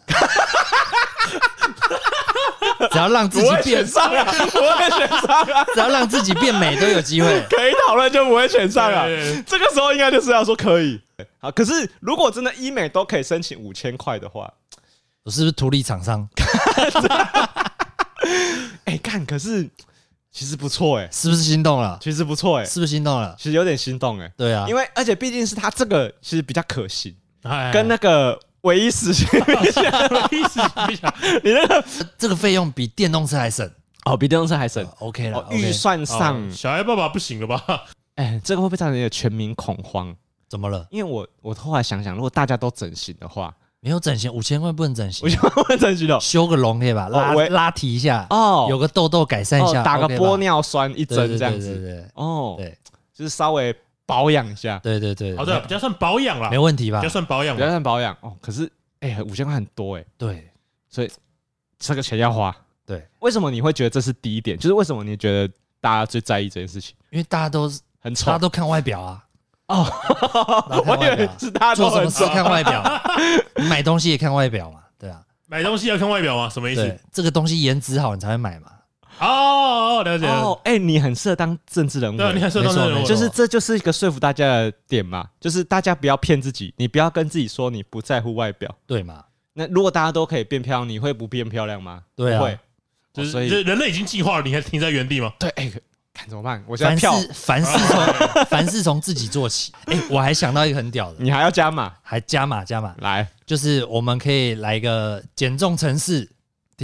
只要让自己变
上啊，不会选上啊！
只要让自己变美都有机会，
可以讨论就不会选上啊。这个时候应该就是要说可以。好，可是如果真的医美都可以申请五千块的话，
我是不是图利厂商？
哎，干，可是其实不错哎，
是不是心动了？
其实不错哎，
是不是心动了？
其实有点心动哎。
对啊，
因为而且毕竟是他这个其实比较可行，跟那个。唯一死刑，唯一死
刑，
你那个
这个费用比电动车还省。
哦，比电动车还省
，OK 了。
预算上，
小孩爸爸不行了吧？
哎，这个会不会造成一个全民恐慌？
怎么了？
因为我我后来想想，如果大家都整形的话，
没有整形，五千块不能整形，
五千块不能整形的，
修个容可以吧？拉拉提一下
哦，
有个痘痘改善一下，
打个玻尿酸一针这样子，
对对对，
哦，对，就是稍微保养一下，
对对对，
好的，比较算保养了，
没问题吧？
比较算保养，
比较算保养哦。可是，哎，五千块很多哎。
对，
所以这个钱要花。
对，
为什么你会觉得这是第一点？就是为什么你觉得大家最在意这件事情？
因为大家都
很丑，
大家都看外表啊。
哦，我以为是大家都
做什么事看外表，买东西也看外表嘛，对啊。
买东西要看外表吗？什么意思？
这个东西颜值好，你才会买嘛。
哦，了解。
哦，哎，你很适合当政治人物。
对，你很适合当政治人物。
就是这就是一个说服大家的点嘛，就是大家不要骗自己，你不要跟自己说你不在乎外表，
对嘛？
那如果大家都可以变漂亮，你会不变漂亮吗？
对啊，
会。
就是，所以人类已经进化了，你还停在原地吗？
对，哎，看怎么办？我现在票。
凡事从 凡事从自己做起。哎，我还想到一个很屌的，
你还要加码？
还加码加码？
来，
就是我们可以来一个减重城市，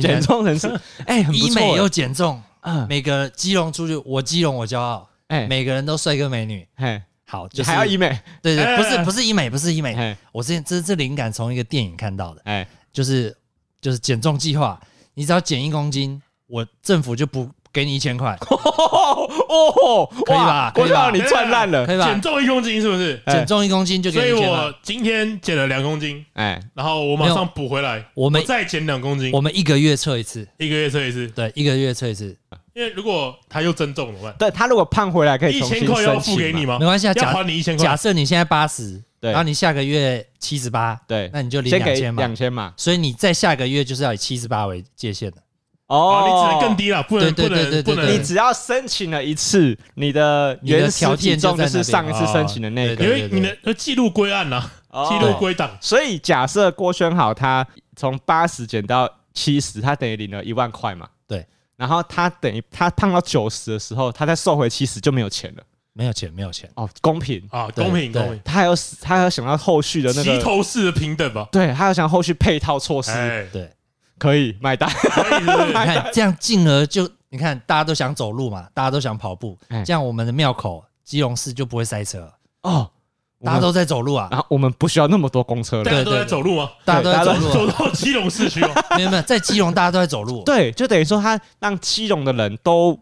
减重人士，哎，
医美又减重。嗯，每个基隆出去，我基隆我骄傲。哎，每个人都帅哥美女。哎，好，就
还要医美？
对对，不是不是医美，不是医美。我之前这这灵感从一个电影看到的。哎，就是就是减重计划，你只要减一公斤，我政府就不给你一千块。
哦，
可以吧？
可以吧？你赚烂了，
可以吧？
减重一公斤是不是？
减重一公斤就给你一千块。
所以我今天减了两公斤，哎，然后我马上补回来，我们再减两公斤。
我们一个月测一次，
一个月测一次。
对，一个月测一次。
因为如果他又增重怎么办？
对，他如果胖回来可以
一千块要付给你吗？
没关系啊，
要还你一千块。
假设你现在八十，对，然后你下个月七十八，
对，
那你就领两千嘛，
两千嘛。
所以你在下个月就是要以七十八为界限的。
哦，你只能更低了，不能不能不能。
你只要申请了一次，你的原始体重就是上一次申请的那个，
因为你的记录归案了，记录归档。
所以假设郭轩好他从八十减到七十，他等于领了一万块嘛。对。然后他等于他胖到九十的时候，他再瘦回七十就没有钱了，
没有钱，没有钱。
哦，公平。
啊，公平公平。
他还有他还要想到后续的那个
齐头式的平等吧？
对，他要想后续配套措施，
对，
可以买单。
你看这样进而就你看大家都想走路嘛，大家都想跑步，这样我们的庙口基隆市就不会塞车哦。大家都在走路啊，
然后我们不需要那么多公车了。
大家都在走路吗？
大家都在走路，
走到基隆市区哦。
没有没有，在基隆大家都在走路。
对，就等于说他让基隆的人都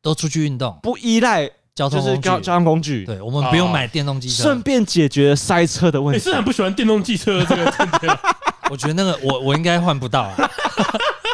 都出去运动，
不依赖
交通
就是交交通工具。
对，我们不用买电动机车，
顺便解决塞车的问题。
你是很不喜欢电动机车这个？
我觉得那个我我应该换不到啊。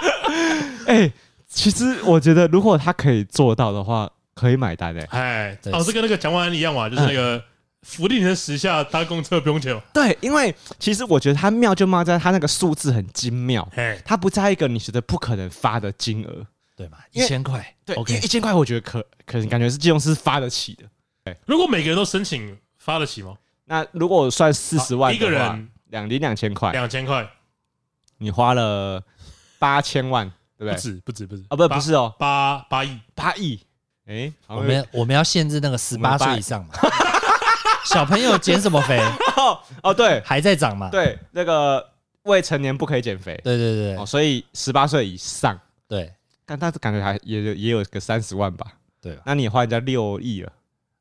哎，其实我觉得如果他可以做到的话，可以买单的。
哎，老，是跟那个蒋万安一样嘛，就是那个。福利人时下搭公车不用钱。
对，因为其实我觉得他妙就妙在他那个数字很精妙，他不在一个你觉得不可能发的金额，
对吗？一千块，
对，一千块我觉得可可能感觉是金融是发得起的。对，
如果每个人都申请发得起吗？
那如果我算四十万
一个人
两零两千块，
两千块，
你花了八千万，对不对？
不止不止不止
啊，不不是哦，
八八亿
八亿。哎，
我们我们要限制那个十八岁以上嘛。小朋友减什么肥？
哦哦，对，
还在长嘛？
对，那个未成年不可以减肥。
对对对，
哦，所以十八岁以上，
对，
但他感觉还也也有个三十万吧？
对，
那你花人家六亿了，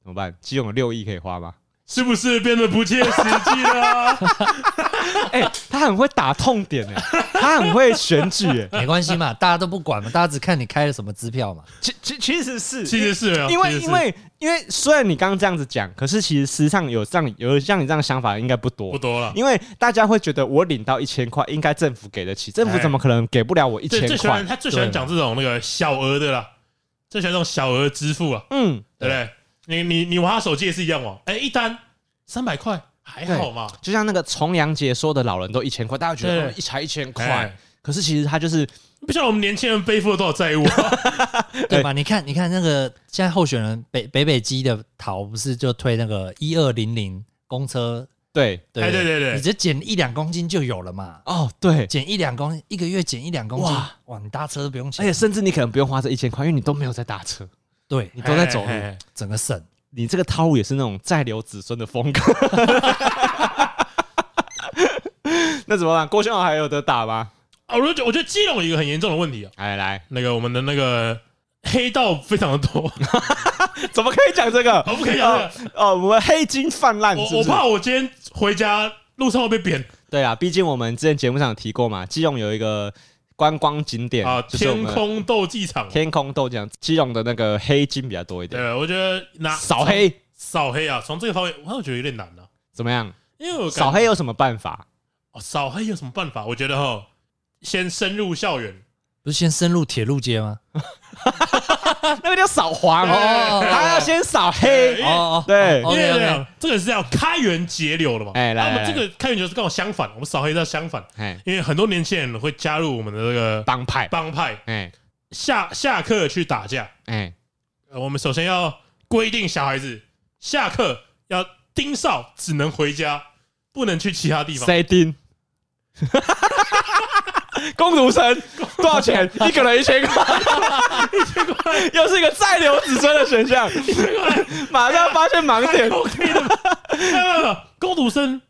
怎么办？基隆有六亿可以花吗？
是不是变得不切实际了？
哎，他很会打痛点哎，他很会选举哎，
没关系嘛，大家都不管嘛，大家只看你开了什么支票嘛。
其其其实是，
其实是，
因为因为因为虽然你刚刚这样子讲，可是其实实际上有这样有像你这样的想法应该不多，
不多了。
因为大家会觉得我领到一千块，应该政府给得起，政府怎么可能给不了我一千块？
最喜欢他最喜欢讲这种那个小额的啦，最喜欢这种小额支付啊，嗯，对不对？你你你玩他手机也是一样哦，哎，一单三百块还好嘛？
就像那个重阳节说的老人都一千块，大家觉得一才一千块，可是其实他就是
不像我们年轻人背负了多少债务，
对吧？你看，你看那个现在候选人北北北基的桃不是就推那个一二零零公车？
对。
对对？对对，
你只减一两公斤就有了嘛？
哦，对，
减一两公斤，一个月减一两公斤，哇。哇，你搭车都不用钱，
而且甚至你可能不用花这一千块，因为你都没有在搭车，
对
你都在走路，
整个省。
你这个套路也是那种再留子孙的风格，那怎么办？郭襄豪还有得打吗？
啊，我觉得我觉得基隆有一个很严重的问题啊！
来来，
那个我们的那个黑道非常的多，
怎么可以讲这个？
我不可以讲这个
哦，我们黑金泛滥，
我我怕我今天回家路上会被扁。
对啊，毕竟我们之前节目上有提过嘛，基隆有一个。观光景点
啊，天空斗技场，
天空斗技场，基隆的那个黑金比较多一点。
对，我觉得拿
扫黑
扫黑啊，从这个方面，我觉得有点难了。
怎么样？
因为我
扫黑有什么办法？
哦，扫黑有什么办法？我觉得哈，先深入校园，
不是先深入铁路街吗？
那个叫扫黄哦，他要先扫黑
哦哦，
对，
因为这个是要开源节流的嘛。哎，来，我们这个开源节流是刚好相反，我们扫黑是要相反。哎，因为很多年轻人会加入我们的这个
帮派，
帮派。哎，下下课去打架。哎，我们首先要规定小孩子下课要盯哨，只能回家，不能去其他地方。
谁盯？工读生多少钱？一个人一千块，一千块又是一个再留子孙的选项。一千块，马上发现盲点。
OK 的吗？工读生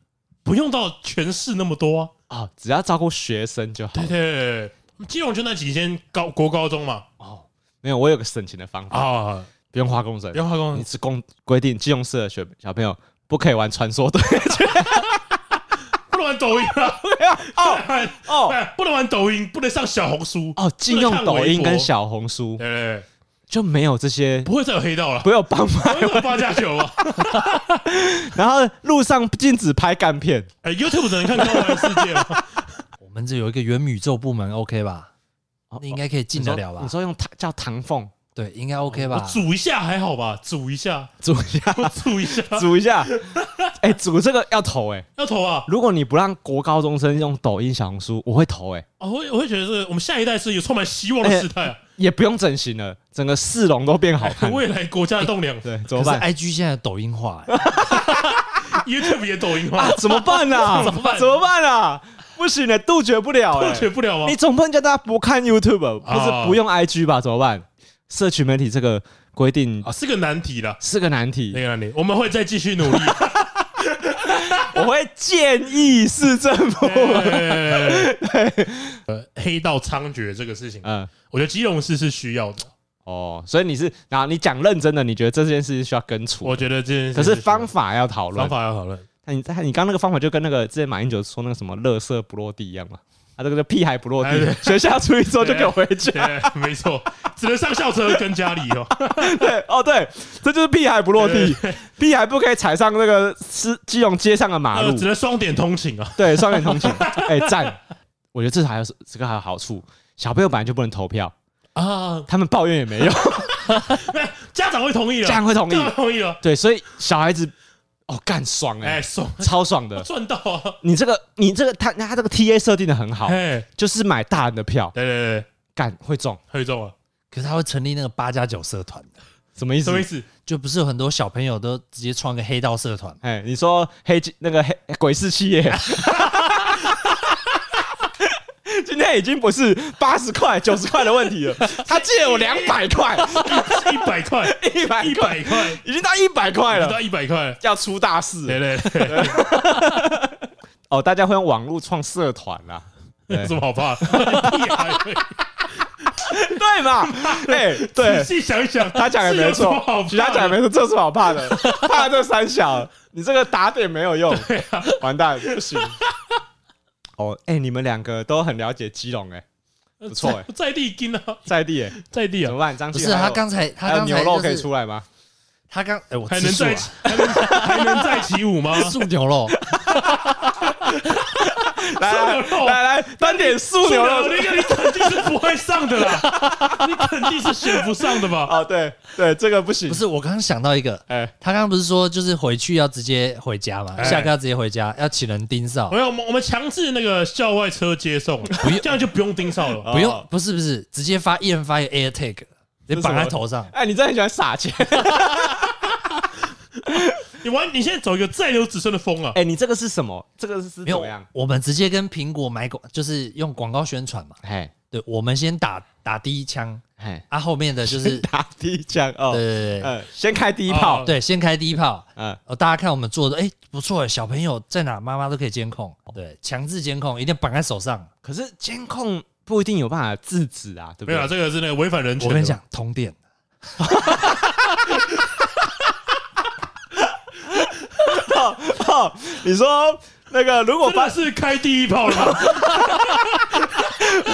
不用到全市那么多啊，
哦，只要照顾学生就好。
对对对，基隆就那几间高国高中嘛。哦，
没有，我有个省钱的方法啊，不用花公生，
不用花工，
你只公规定基隆市的学小朋友不可以玩传说对
不能玩抖音啊！哦哦，不能玩抖音，不能上小红书
哦。禁用抖音跟小红书，
对对，
就没有这些，
不会再有黑道了，
不会有帮派
八加九啊。
然后路上禁止拍干片，
哎，YouTube 只能看《高玩世界》吗？
我们这有一个元宇宙部门，OK 吧？你应该可以进得了吧？
你说用唐叫唐凤。
对，应该 OK 吧？
煮一下还好吧？煮一下，
煮一下，
煮一下，
煮一下。哎，煮这个要投哎，
要投啊！
如果你不让国高中生用抖音、小红书，我会投哎。
哦，我我会觉得这个我们下一代是有充满希望的时代啊！
也不用整形了，整个市容都变好看。
未来国家的栋梁，
对，怎么办
？IG 现在抖音化
，YouTube 也抖音化，
怎么办呢？怎么办？怎么办啊？不行的，杜绝不了，
杜绝不了吗？
你总不能叫大家不看 YouTube，不是不用 IG 吧？怎么办？社群媒体这个规定
啊，是个难题了，
是个难题。
那个难题，我们会再继续努力。
我会建议市政府，
呃，黑道猖獗这个事情，嗯，我觉得基隆市是需要的。
哦，所以你是，然后你讲认真的，你觉得这件事需要根除？
我觉得这件事，
可是方法要讨论，
方法要讨论。
那你，你刚那个方法就跟那个之前马英九说那个什么“垃圾不落地”一样嘛？他这个叫屁孩不落地，学校出去之后就给我回去。
没错，只能上校车跟家里哦。
对，哦对，这就是屁孩不落地，屁孩不可以踩上那个是基隆街上的马路，
只能双点通勤啊。
对，双点通勤。哎，赞！我觉得这还有这个还有好处，小朋友本来就不能投票啊，他们抱怨也没用，
家长会同意了，
家长会同意，
同意了。
对，所以小孩子。哦，干爽哎，
爽，
超爽的，
赚到啊！
你这个，你这个，他他这个 T A 设定的很好，就是买大人的票，
对对对，
干会中，
会中啊！
可是他会成立那个八加九社团的，
什么意思？
什么意思？
就不是有很多小朋友都直接创个黑道社团？
哎，你说黑那个黑鬼市企业。今天已经不是八十块、九十块的问题了，他借我两百块，
一百块，
一百一百块，已经到一百块了，
到一百块。
要出大事，
对对对。
哦，大家会用网络创社团啦，
有什么好怕？
对嘛？哎，对，
仔细想一想，
他讲的没错，其他讲的没错，这是好怕的，怕这三小，你这个打点没有用，完蛋，不行。哦，哎、欸，你们两个都很了解基隆，哎，不错，哎，
在地金啊，
在地，哎，
在地啊，
怎么办？张
不是他刚才，他刚才
牛肉可以出来吗？
他刚，哎，我
还能再还能还能再起舞吗？
素牛肉。
来来来来，单点素牛肉，
那个你肯定是不会上的啦，你肯定是选不上的吧？
啊，对对，这个不行。
不是，我刚刚想到一个，哎，他刚刚不是说就是回去要直接回家嘛？下课要直接回家，要请人盯哨。
没有，我们我们强制那个校外车接送，不用，这样就不用盯哨了。
不用，不是不是，直接发一人发一个 AirTag，你绑在头上。
哎，你真的很喜欢撒钱。
你玩，你现在走一个再留子孙的风啊！
哎，你这个是什么？这个是怎么样？
我们直接跟苹果买广，就是用广告宣传嘛。哎，对，我们先打打第一枪，哎，啊，后面的就是
打第一枪哦。对对
对，
先开第一炮，
对，先开第一炮。嗯，哦，大家看我们做的，哎，不错，小朋友在哪，妈妈都可以监控。对，强制监控，一定要绑在手上。
可是监控不一定有办法制止啊，对不对？
没有，这个是那个违反人权。
我跟你讲，通电。
哦，你说那个如果
发是开第一炮了？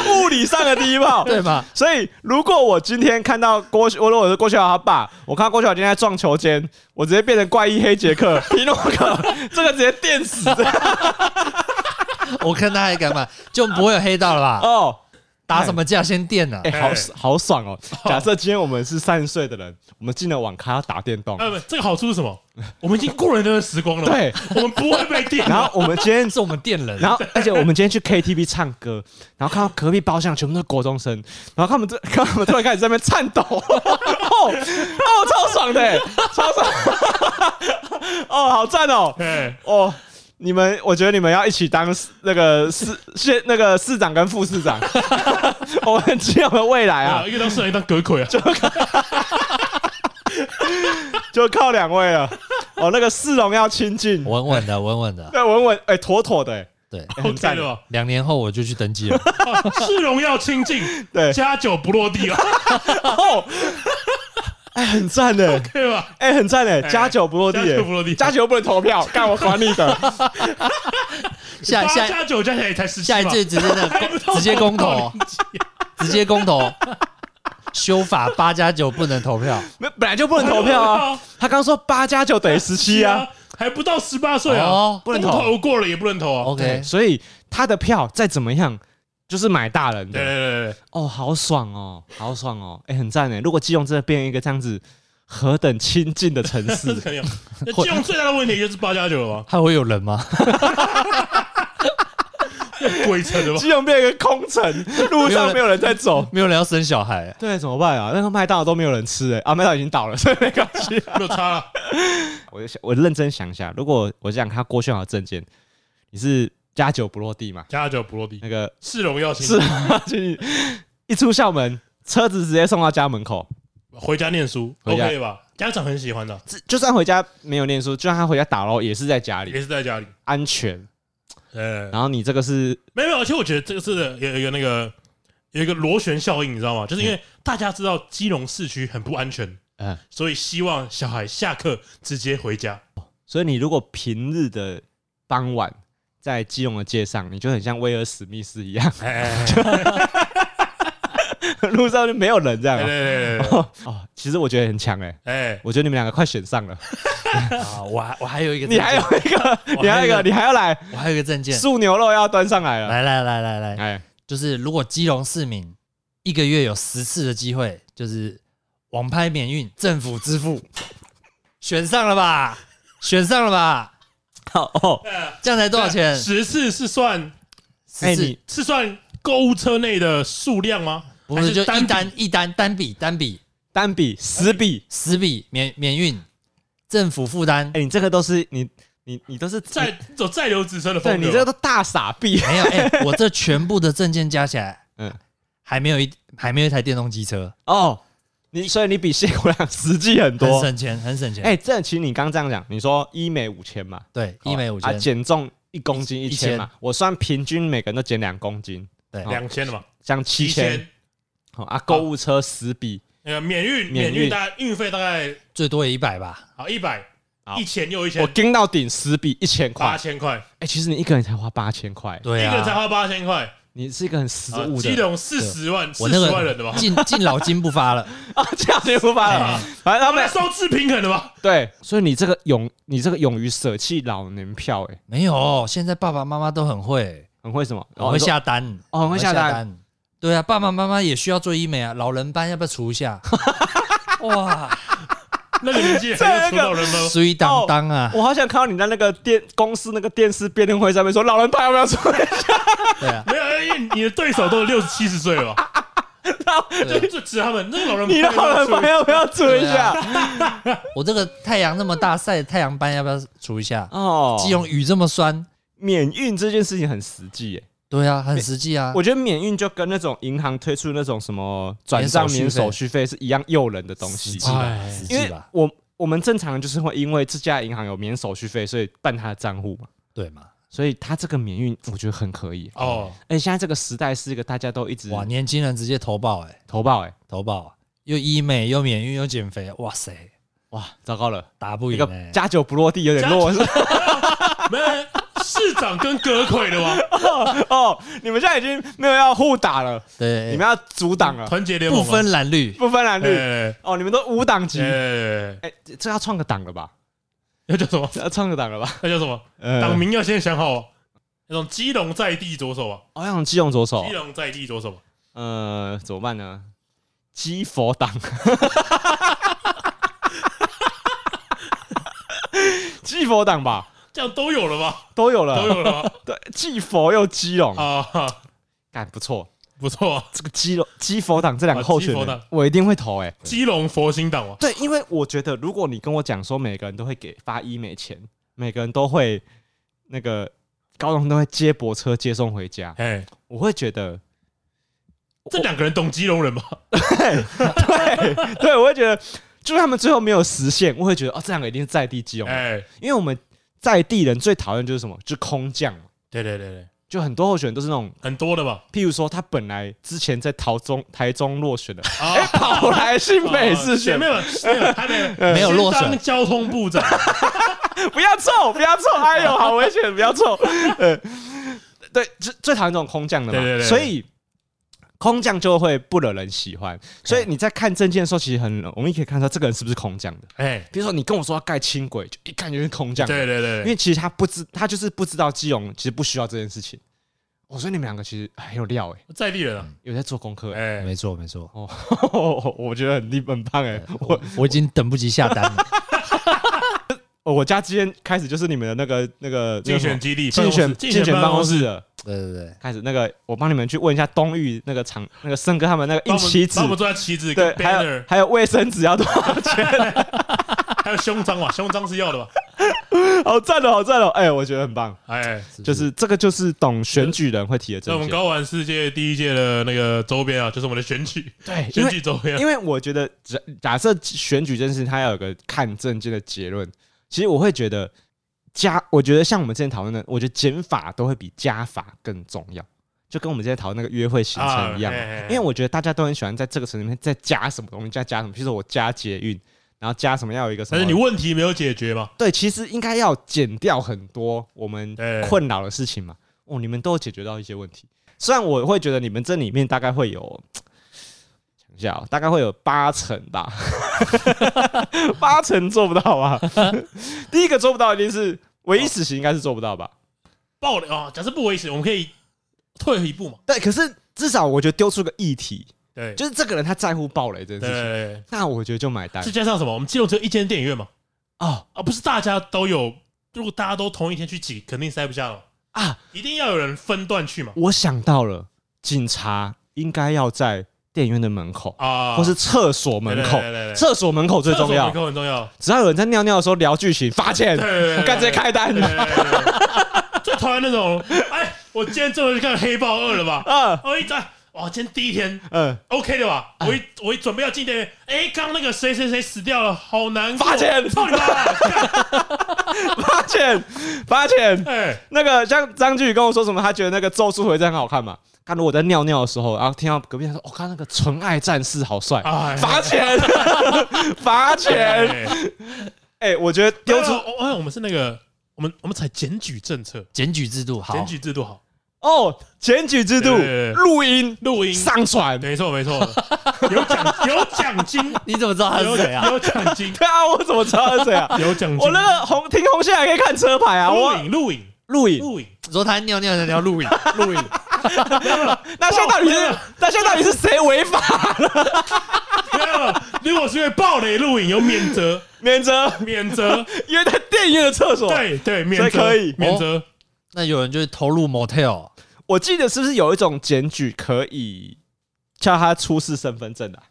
物理上的第一炮，
对吧？
所以如果我今天看到郭，我如果是郭雪豪他爸，我看到郭雪豪今天在撞球间，我直接变成怪异黑杰克皮诺克，这个直接电死。
我看他还敢嘛，就不会有黑道了吧？
哦。
打什么架先电呢？
哎，好好爽 哦！假设今天我们是三十岁的人，我们进了网咖要打电动。
呃，不，这个好处是什么？我们已经过了那个时光了。
对，
我们不会被电。
然后我们今天
是我们电人，
然后而且我们今天去 KTV 唱歌，然后看到隔壁包厢全部都是国中生，然后他们这，看他们突然开始在那边颤抖，哦哦，超爽的，超爽！哦，好赞哦！哦。你们，我觉得你们要一起当那个市县那个市长跟副市长，我们只有未来啊！
一个当市长，一个当阁揆啊，就
就靠两位了。哦，那个市容要亲近，
稳稳的，稳稳的，
对，稳稳，哎，妥妥的，
对，
很赞。的。
两年后我就去登记了，
市容要亲近，
对，
加酒不落地啊。
哎，很赞的，
对吧？
哎，很赞的，加九不落地，
加九不落地，
加九不能投票，干我管你的。
下下
加九加起来才十七，
下一届直接的直接公投，直接公投，修法八加九不能投票，
没本来就不能投票啊。他刚说八加九等于十七啊，
还不到十八岁啊，
不能投，
过了也不能投啊。
OK，
所以他的票再怎么样。就是买大人的，
对对对对，
哦，好爽哦，好爽哦，哎，很赞哎！如果基隆真的变一个这样子何等亲近的城市，
肯定。那基隆最大的问题就是八加九了吗？
还会有人吗？
鬼城的吗？
基隆变一个空城，路上没有人在走，
没有人要生小孩，
对，怎么办啊？那个麦当劳都没有人吃哎，啊，麦当劳已经倒了，所以没关系，
没有差了。
我就想，我认真想一下，如果我想看郭炫豪证件，你是？加九不落地嘛？
加九不落地，
那个
市容要亲，
是，一出校门，车子直接送到家门口，
回家念书，OK 吧？家长很喜欢的，
就算回家没有念书，就算他回家打捞，也是在家里，
也是在家里，
安全。
呃，
然后你这个是
没有，没有，而且我觉得这个是有一个那个有一个螺旋效应，你知道吗？就是因为大家知道基隆市区很不安全，嗯，所以希望小孩下课直接回家。
所以你如果平日的傍晚。在基隆的街上，你就很像威尔史密斯一样，路上就没有人这样。对对对哦，其实我觉得很强哎，哎，我觉得你们两个快选上了。
啊，我还我还有一个，
你还有一个，你还有一个，你还要来，
我还有一个证件，
素牛肉要端上来了。
来来来来来，哎，就是如果基隆市民一个月有十次的机会，就是网拍免运，政府支付，选上了吧？选上了吧？好哦，这样才多少钱？
十次是算，十次是算购物车内的数量吗？
不是，就一单一单单笔单笔
单笔十笔
十笔免免运，政府负担。
哎，你这个都是你你你都是
在走在留子孙的风格，
你这个都大傻逼。
没有，哎，我这全部的证件加起来，嗯，还没有一还没有一台电动机车
哦。你所以你比谢国梁实际很多，
很省钱，很省钱。
哎，这其实你刚这样讲，你说医美五千嘛？
对，医美五千，
减重一公斤一千嘛？我算平均每个人都减两公斤，
对，
两千了嘛？
像七千。好啊，购物车十笔，
那个免运，免运大概运费大概
最多也一百吧？
好，一百，一千又一千，
我盯到顶十笔一千块，
八千块。
哎，其实你一个人才花八千块，
对
啊，一个人才花八千块。
你是一个很实务的，
基隆四十万，四十万人的吧？
敬敬老金不发了
啊，敬老金不发了，反正他们
收支平衡的吧？
对，所以你这个勇，你这个勇于舍弃老年票，哎，
没有，现在爸爸妈妈都很会，
很会什么？
很会下单，
哦，很会下单。
对啊，爸爸妈妈也需要做医美啊，老人班要不要除一下？哇！
那个年纪还要出老人吗？
水当当啊！
我好想看到你在那个电公司那个电视辩论会上面说，老人派要不要出一下？
对啊，
没有，因为你的对手都六十七十岁了吧？就就指他们那个老人，
你的老人派要不要除一下？
我这个太阳那么大，晒太阳斑要不要除一下？哦，基隆雨这么酸，
免运这件事情很实际耶。
对啊，很实际啊。
我觉得免运就跟那种银行推出那种什么转账免手续费是一样诱人的东西。因为我我们正常就是会因为这家银行有免手续费，所以办他的账户嘛。
对嘛？
所以他这个免运我觉得很可以哦。哎，现在这个时代是一个大家都一直
哇，年轻人直接投保哎，
投保哎，
投保又医美又免运又减肥，哇塞哇，
糟糕了，
打不赢，
加九不落地有点弱。
市长跟葛魁的吗？
哦，你们现在已经没有要互打了，
对，
你们要阻挡了，
团结联盟
不分蓝绿，
不分蓝绿。
哎
哦，你们都无党籍，
哎，
哎，这要创个党了吧？
要叫什么？
这要创个党了吧？
那叫什么？
呃
党名要先想好哦。那种基隆在地左手啊，
哦，要用基隆左手
基，隆在地左手，
呃，怎么办呢？基佛党，基佛党吧，
这样都有了吧？
都有了，
都有了吧？
对，既佛又基隆，
啊，
干不错。
不错啊，
这个基隆基佛党这两个候选人我一定会投。哎，
基隆佛心党啊，
对，因为我觉得，如果你跟我讲说每个人都会给发医美钱，每个人都会那个高中都会接驳车接送回家，
哎，
我会觉得，
这两个人懂基隆人吗？
对对，我会觉得，就是他们最后没有实现，我会觉得哦，这两个一定是在地基隆人，
哎，
因为我们在地人最讨厌就是什么，就是空降嘛，
对对对对，
就很多候选人都是那种，
很多的吧？
譬如说他本来之前在台中台中落选的，
啊。
哎，跑来新北市选，
选没有没有还没
没有落
选。当交通部长，
不要臭，不要臭，哎呦，好危险，不要臭。呃，对，最最讨厌这种空降的嘛，
对对对。
所以空降就会不惹人喜欢。所以你在看证件的时候，其实很容易可以看出这个人是不是空降的。
哎，
比如说，你跟我说要盖轻轨，就一看就是空降的。
对对对
因为其实他不知，他就是不知道基隆其实不需要这件事情。我说你们两个其实很有料哎、
在地人啊，
有在做功课哎、
哎，
没错没错，
哦，我觉得很厉很棒哎、我
我已经等不及下单了。
我家今天开始就是你们的那个那个
竞选基地，
竞选竞选办公室了。
对对对，
开始那个，我帮你们去问一下东域那个厂那个森哥他们那个印旗子
帮我们，做在旗子
对
跟，
还有
banner，
还有卫生纸要多少钱？
还有胸章嘛，胸章是要的吧？
好赞哦，好赞哦！哎，我觉得很棒，
哎，
就是这个就是懂选举人会提的
那我
们。
高玩世界第一届的那个周边啊，就是我们的选举
对，因选
举周边啊，
因为我觉得假假设选举这件事情，它要有个看证件的结论，其实我会觉得加，我觉得像我们之前讨论的，我觉得减法都会比加法更重要。就跟我们之前讨论那个约会行程一样，
啊嘿嘿嘿
因为我觉得大家都很喜欢在这个城里面再加什么东西，再加什么，比如说我加捷运，然后加什么要有一个什么，
但是你问题没有解决嘛？
对，其实应该要减掉很多我
们
困扰的事情嘛。哦，你们都有解决到一些问题，虽然我会觉得你们这里面大概会有，下哦，大概会有八成吧，八成做不到吧？第一个做不到一定是唯一死刑，应该是做不到吧？
暴雷啊！假设不为死，我们可以退一步嘛？
对，可是至少我觉得丢出个议题，
对，
就是这个人他在乎暴雷这件事情，
对，
那我觉得就买单
再加上什么？我们基隆只有一间电影院嘛？
哦
啊，不是大家都有，如果大家都同一天去挤，肯定塞不下了，
啊！
一定要有人分段去嘛？
我想到了，警察应该要在电影院的门口，
啊，
或是厕所门口，厕所门口最重要。
厕所门。口很重要，
只要有人在尿尿的时候聊剧情，罚钱，
对对对
干直接
开单。最讨厌那种，哎，我今天终于去看《黑豹二》了吧？
嗯。
我一在，哇，今天第一天
嗯
，OK 的吧？我一我一准备要进电影院，哎，刚刚那个谁谁谁死掉了，好难过，
罚钱。
操你妈！干。
罚钱，罚钱。
哎，
那个像张俊宇跟我说什么，他觉得那个《咒术回战》很好看嘛。看如果在尿尿的时候，然后听到隔壁人说：“我、哦、看那个纯爱战士好帅。
哎
罚钱，罚钱。
哎
哎，我觉得丢出
哦，哎，我们是那个，我们我们采检举政策，
检举制度好
检，举制度好，
哦，检举制度录音
录音
上传。
没错没错，有奖有奖金，
你怎么知道他是谁啊？
有奖金，
对啊，我怎么知道他是谁啊？
有奖金。
我那个红停红线还可以看车牌啊！我
录影录影
录影，
录影，
你说他尿尿的你要录影，录影，
那现在到底是那现在到底是谁违法？了？
没有，如果是因为暴雷录影有免责，
免责，
免责，
因为在电影院的厕所。，
对对，免
责。可以。
免责。
那有人就是投入 motel，
我记得是不是有一种检举可以叫他出示身份证的啊？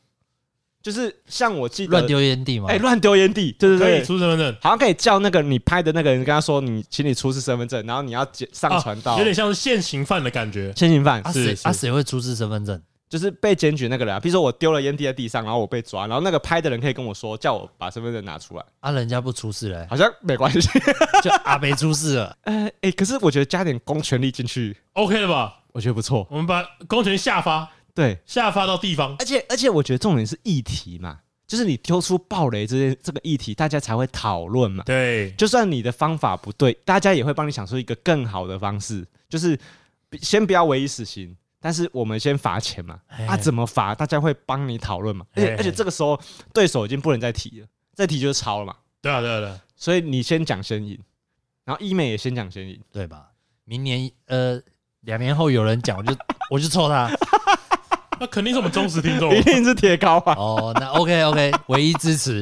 就是像我记得
乱丢烟蒂嘛？
哎，乱丢烟蒂，对对
可以
对，
出身份证，
好像可以叫那个你拍的那个人跟他说，你请你出示身份证，然后你要上传到
啊有点像是现行犯的感觉。
现行犯
啊，
是是
谁啊谁会出示身份证？
就是被检举那个人啊，比如说我丢了烟蒂在地上，然后我被抓，然后那个拍的人可以跟我说，叫我把身份证拿出来，
啊，人家不出示嘞，
好像没关系。
就阿北出示了，
呃，哎，可是我觉得加点公权力进去
，OK 了吧？
我觉得不错。
我们把公权下发
对，
下发到地方，
而且而且我觉得重点是议题嘛，就是你丢出暴雷这些这个议题，大家才会讨论嘛。
对，
就算你的方法不对，大家也会帮你想出一个更好的方式，就是先不要唯一死刑，但是我们先罚钱嘛。啊，怎么罚？大家会帮你讨论嘛。而且而且这个时候对手已经不能再提了，再提就是抄了嘛。
对啊对啊对啊。
所以你先讲先赢，然后医美也先讲先赢，
对吧？明年呃两年后有人讲，我就我就抽他。
那肯定是我们忠实听众，
一定是铁高啊！
哦，那 OK OK，唯一支持。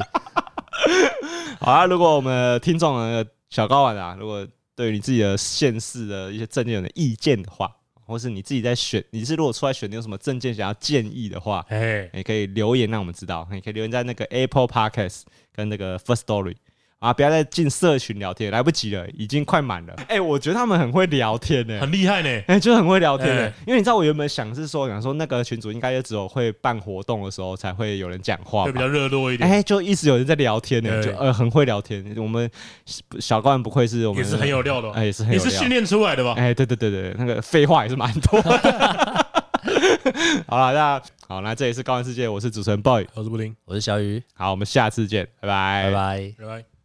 好啊，如果我们听众的小高玩啊，如果对于你自己的县市的一些证件有点意见的话，或是你自己在选，你是如果出来选，你有什么证件想要建议的话，哎，你可以留言让我们知道，你可以留言在那个 Apple Podcast 跟那个 First Story。啊！不要再进社群聊天，来不及了，已经快满了。哎、欸，我觉得他们很会聊天呢、欸，
很厉害呢、欸。
哎、欸，就很会聊天呢、欸。欸、因为你知道，我原本想是说，想说那个群主应该也只有会办活动的时候才会有人讲话，
会比较热络一点。
哎、欸，就一直有人在聊天呢、欸，就呃很会聊天。我们小高人不愧是我们，
也是很有料的、喔，哎、欸，
也是很有料，
你是训练出来的吧？
哎、欸，对对对对，那个废话也是蛮多的。好了，那好，那这里是高玩世界，我是主持人 boy，
我是布丁，
我是小雨。
好，我们下次见，拜拜，
拜拜，
拜拜。